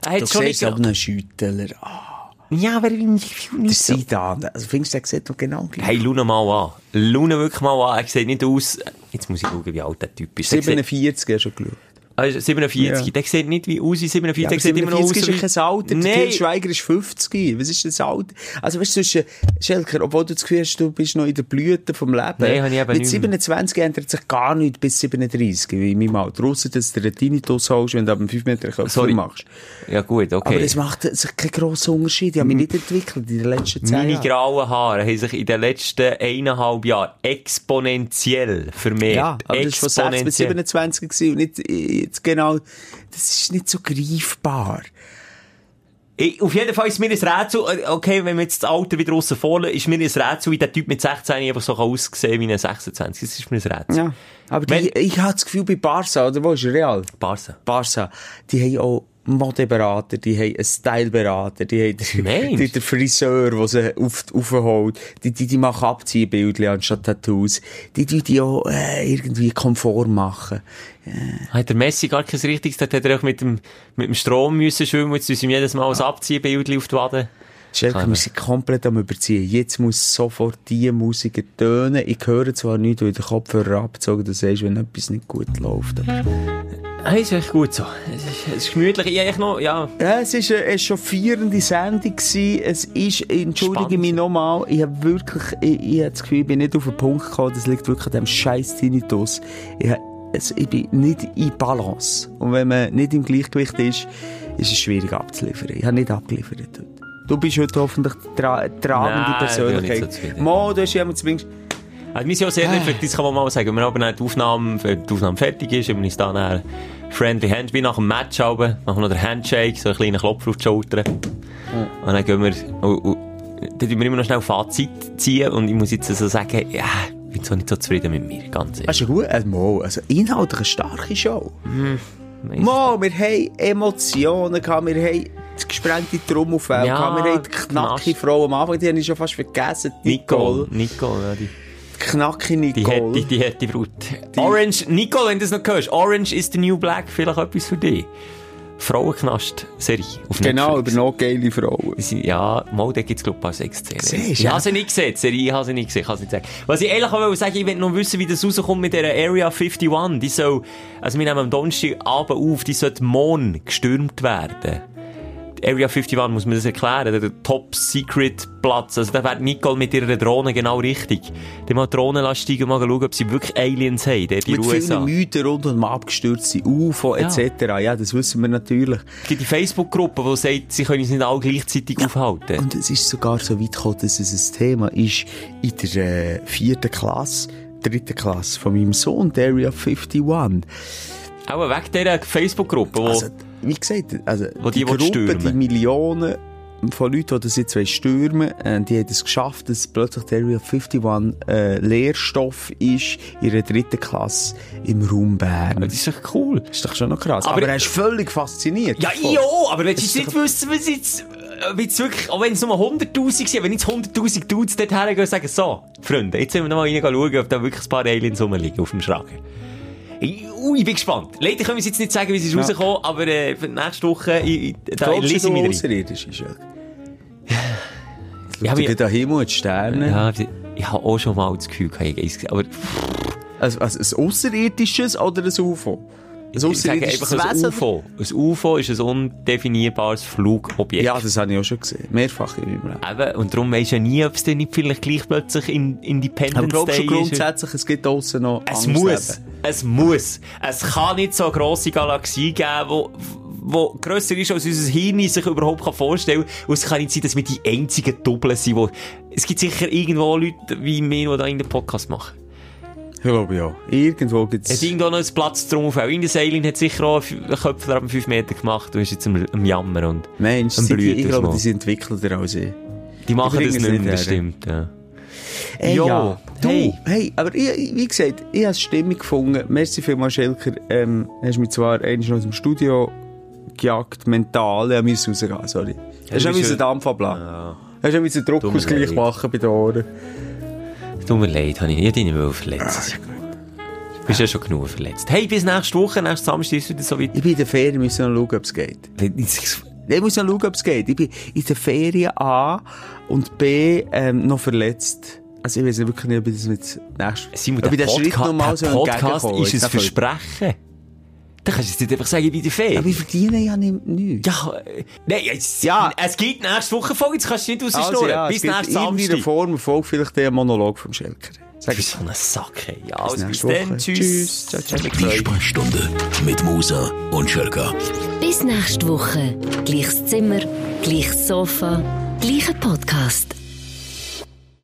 Er hat Du schon siehst nicht... aber einen Schüttler. Ah, Ja, aber nicht, der nicht so. Sidan. Also findest du, der sieht doch genau gleich. Hey, schau ihn mal an. Schau ihn wirklich mal an. Er sieht nicht aus... Jetzt muss ich schauen, wie alt der Typ ist. Der sieht- 47 hast du schon geschaut. Ah, ist 47. Ja. Der sieht nicht wie aus wie 47. Ja, der sieht immer noch aus 47 wie... ist kein Alter. Nein. Til Schweiger ist 50. Was ist das Alter? Also weißt du, zwischen, Schelker, obwohl du das Gefühl hast, du bist noch in der Blüte vom Leben. Nein, ich eben Mit nicht mehr. 27 ändert sich gar nichts bis 37, wie in meinem Alter. Ausser, dass du den Tinnitus holst, wenn du ab einem 5 Meter Sorry. machst. Ja gut, okay. Aber es macht sich keinen grossen Unterschied. Ich habe mich nicht entwickelt in den letzten 10 Meine Jahren. grauen Haare haben sich in den letzten eineinhalb Jahren exponentiell vermehrt. Ja, aber das war von 6 bis 27 gewesen und nicht, äh, jetzt genau, das ist nicht so greifbar. Ich, auf jeden Fall ist mir ein Rätsel, äh, okay, wenn wir jetzt das Alter wieder aussen vorlassen, ist mir ein Rätsel, wie der Typ mit 16 einfach so aussehen wie ein 26. Das ist mir ein Rätsel. Ja. Aber Wenn- die, ich habe das Gefühl, bei Barca, oder wo ist? Real? Barca. Barca, die haben auch Modeberater, die haben einen Styleberater, die haben den, die, den Friseur, der sie auf, aufholt, die, die, die machen Abziehbildchen anstatt Tattoos, die, die, die auch äh, irgendwie Komfort machen. Hat der Messi gar kein richtiges, dort hat er auch mit dem, mit dem Strom müssen schwimmen, jetzt müssen wir jedes Mal ein Abziehbild auf die Wade. Schelke, wir sind komplett am Überziehen. Jetzt muss sofort die Musik tönen. Ich höre zwar nicht, weil der Kopfhörer abgezogen du sagst, wenn etwas nicht gut läuft. Aber Ah, ist echt gut so. Es ist, es ist gemütlich. Ich eigentlich noch, ja, Ja, es war eine chauffierende Sendung. Gewesen. Es ist, entschuldige Spannend. mich nochmal, ich habe wirklich, ich, ich habe das Gefühl, ich bin nicht auf den Punkt gekommen, das liegt wirklich an dem scheiß Tinnitus. Ich, es, ich bin nicht in Balance. Und wenn man nicht im Gleichgewicht ist, ist es schwierig abzuliefern. Ich habe nicht abgeliefert heute. Du bist heute hoffentlich tra tragende Nein, Persönlichkeit. so. Mo, du hast ja zumindest... Also, wir sind auch sehr reflektiert, das kann man mal sagen. Wenn dann die Aufnahme, wenn die Aufnahme fertig ist, wenn wir uns dann ein friendly Hand, wie nach dem Match machen noch den Handshake, so einen kleinen Klopfer auf die Schulter. Und dann gehen wir, und, und, dann tun wir immer noch schnell Fazit ziehen und ich muss jetzt so sagen, ja, ich bin so nicht so zufrieden mit mir, ganz Das ehrlich. ist ja gut. Also, Mo, also inhaltlich eine starke Show. Mo, wir haben Emotionen gehabt, wir haben die gesprengte Trommelfell Ja, gehabt, wir haben die knackige. Frau am Anfang, die habe ich schon fast vergessen, Nicole. Nicole, Nicole, ja, die, Die knackige die Nicole. hätte, die hätte Brut. Orange, Nicole, wenn du das noch hörst, Orange is the New Black, vielleicht etwas für dich. Frauenknast-Serie auf genau, Netflix. über noch geile Frauen. Die Ja, mal, da gibt's, glaub ich, ein paar Sexszenen. Siehst Ich du, habe sie nicht gesehen, die Serie, ich habe sie nicht gesehen, ich kann es nicht sagen. Was ich ehrlich wollte sagen, ich will noch wissen, wie das rauskommt mit dieser Area 51. Die soll, also wir nehmen am Donnerstagabend auf, die sollte morgen gestürmt werden. Die Area 51, muss man das erklären, der Top-Secret-Platz, also da wäre Nicole mit ihrer Drohne genau richtig. Die mal die Drohne lassen mal schauen, ob sie wirklich Aliens haben, dort in Mit den USA. vielen Mythen rund um abgestürzte UFO Ja. etc. Ja, das wissen wir natürlich. Es gibt die Facebook-Gruppe, die sagt, sie können uns nicht alle gleichzeitig aufhalten. Und es ist sogar so weit gekommen, dass es ein Thema ist in der äh, vierten Klasse, dritten Klasse von meinem Sohn, Area 51. Auch wegen dieser Facebook-Gruppe. Also, wie gesagt, also, Wo die die, Gruppe, stürmen. die Millionen von Leuten, die das jetzt stürmen wollen, äh, die haben es geschafft, dass plötzlich der Area 51 äh, Lehrstoff ist in der dritten Klasse im Raum Bern. Das ist doch cool. Das ist doch schon noch krass. Aber- Aber, er ist völlig fasziniert. Ja, davon. ja, aber wenn du jetzt nicht wissen, was jetzt, äh, wirklich, auch wenn es nur 100.000 sind, wenn jetzt 100.000 Dudes dort hergehen und sagen, so, Freunde, jetzt sind wir noch mal reinschauen, ob da wirklich ein paar Aliens rumliegen auf dem Schrank. Ich, uh, ich bin gespannt. Leider können wir jetzt nicht sagen, wie sie Ja. rauskommen, aber äh, für die nächste Woche, ich, ich, da lese ich außerirdisch ist, ja? Aber- du den Himmel und Sterne. Ja, ich habe auch schon mal das Gefühl, ich Geist gesehen, aber Also, also ein außerirdisches oder ein UFO? Ein ich sage außerirdisches einfach ein Wesen? UFO. Ein UFO ist ein undefinierbares Flugobjekt. Ja, das habe ich auch schon gesehen. Mehrfach in meinem Leben. Eben, und darum weisst du ja nie, ob es dann nicht vielleicht gleich plötzlich in Independence Aber glaubst Day du ist. grundsätzlich, es gibt aussen noch Es muss. Leben? Es muss. Es kann nicht so eine grosse Galaxie geben, wo, wo grösser ist, als unser Hirn sich überhaupt kann vorstellen kann. Und es kann nicht sein, dass wir die einzigen Doppeln sind, wo, es gibt sicher irgendwo Leute wie mir, die da in den Podcast machen. Ich glaube ja. Irgendwo gibt Es hat es... irgendwo noch einen Platz drauf. Auch irgendein Alien hat sicher auch einen Köpfe ab 5 Meter gemacht und ist jetzt am, am Jammern. Und Mensch, Am sie- ich Blüten glaube, die sind entwickelter als ich. die machen das nicht mehr, das stimmt. Ja. Ey, Ja, ja. Du, hey. hey. aber ich, wie gesagt, ich habe Stimmung gefunden. Merci vielmals, Schelker. Ähm, hast mich zwar einmal aus dem Studio gejagt, mental. Ich musste rausgehen, sorry. Hast du bist einen ja- Dampf ablassen? Hast du einen Druckausgleich machen bei den Ohren? Tut mir leid, habe ich nicht deine Will verletzt. Du bist ja schon genug verletzt. Hey, bis nächste Woche, nächsten Samstag ist es wieder so weit. Ich bin in der Ferien, müssen noch schauen, ob es geht. Ich muss noch schauen, ob es geht. Ich bin in der Ferien A und B ähm, noch verletzt. Also ich weiß wirklich nicht, ob ich das mit nächsten... Simon, der, ich den Schritt Podca noch mal so der Podcast ist ein Versprechen. Da kannst du jetzt nicht einfach sagen, ich bin der Fee. Aber ich verdiene ja nicht, nichts. Ja, äh, nein, jetzt, Ja. es gibt nächste Woche Folge, jetzt kannst du nicht Also, rausschnurren. ja, bis es nächsten irgendwie in der Samstag. Form Folge vielleicht der Monolog vom Schelker. Sag ich. so ein Sack, ey. Ja, also bis nächste Woche. dann. Tschüss. Tschüss. Ciao, ciao. Die. Sprechstunde mit Musa und Schelka. Bis nächste Woche. Gleiches Zimmer, gleiches Sofa, gleicher Podcast.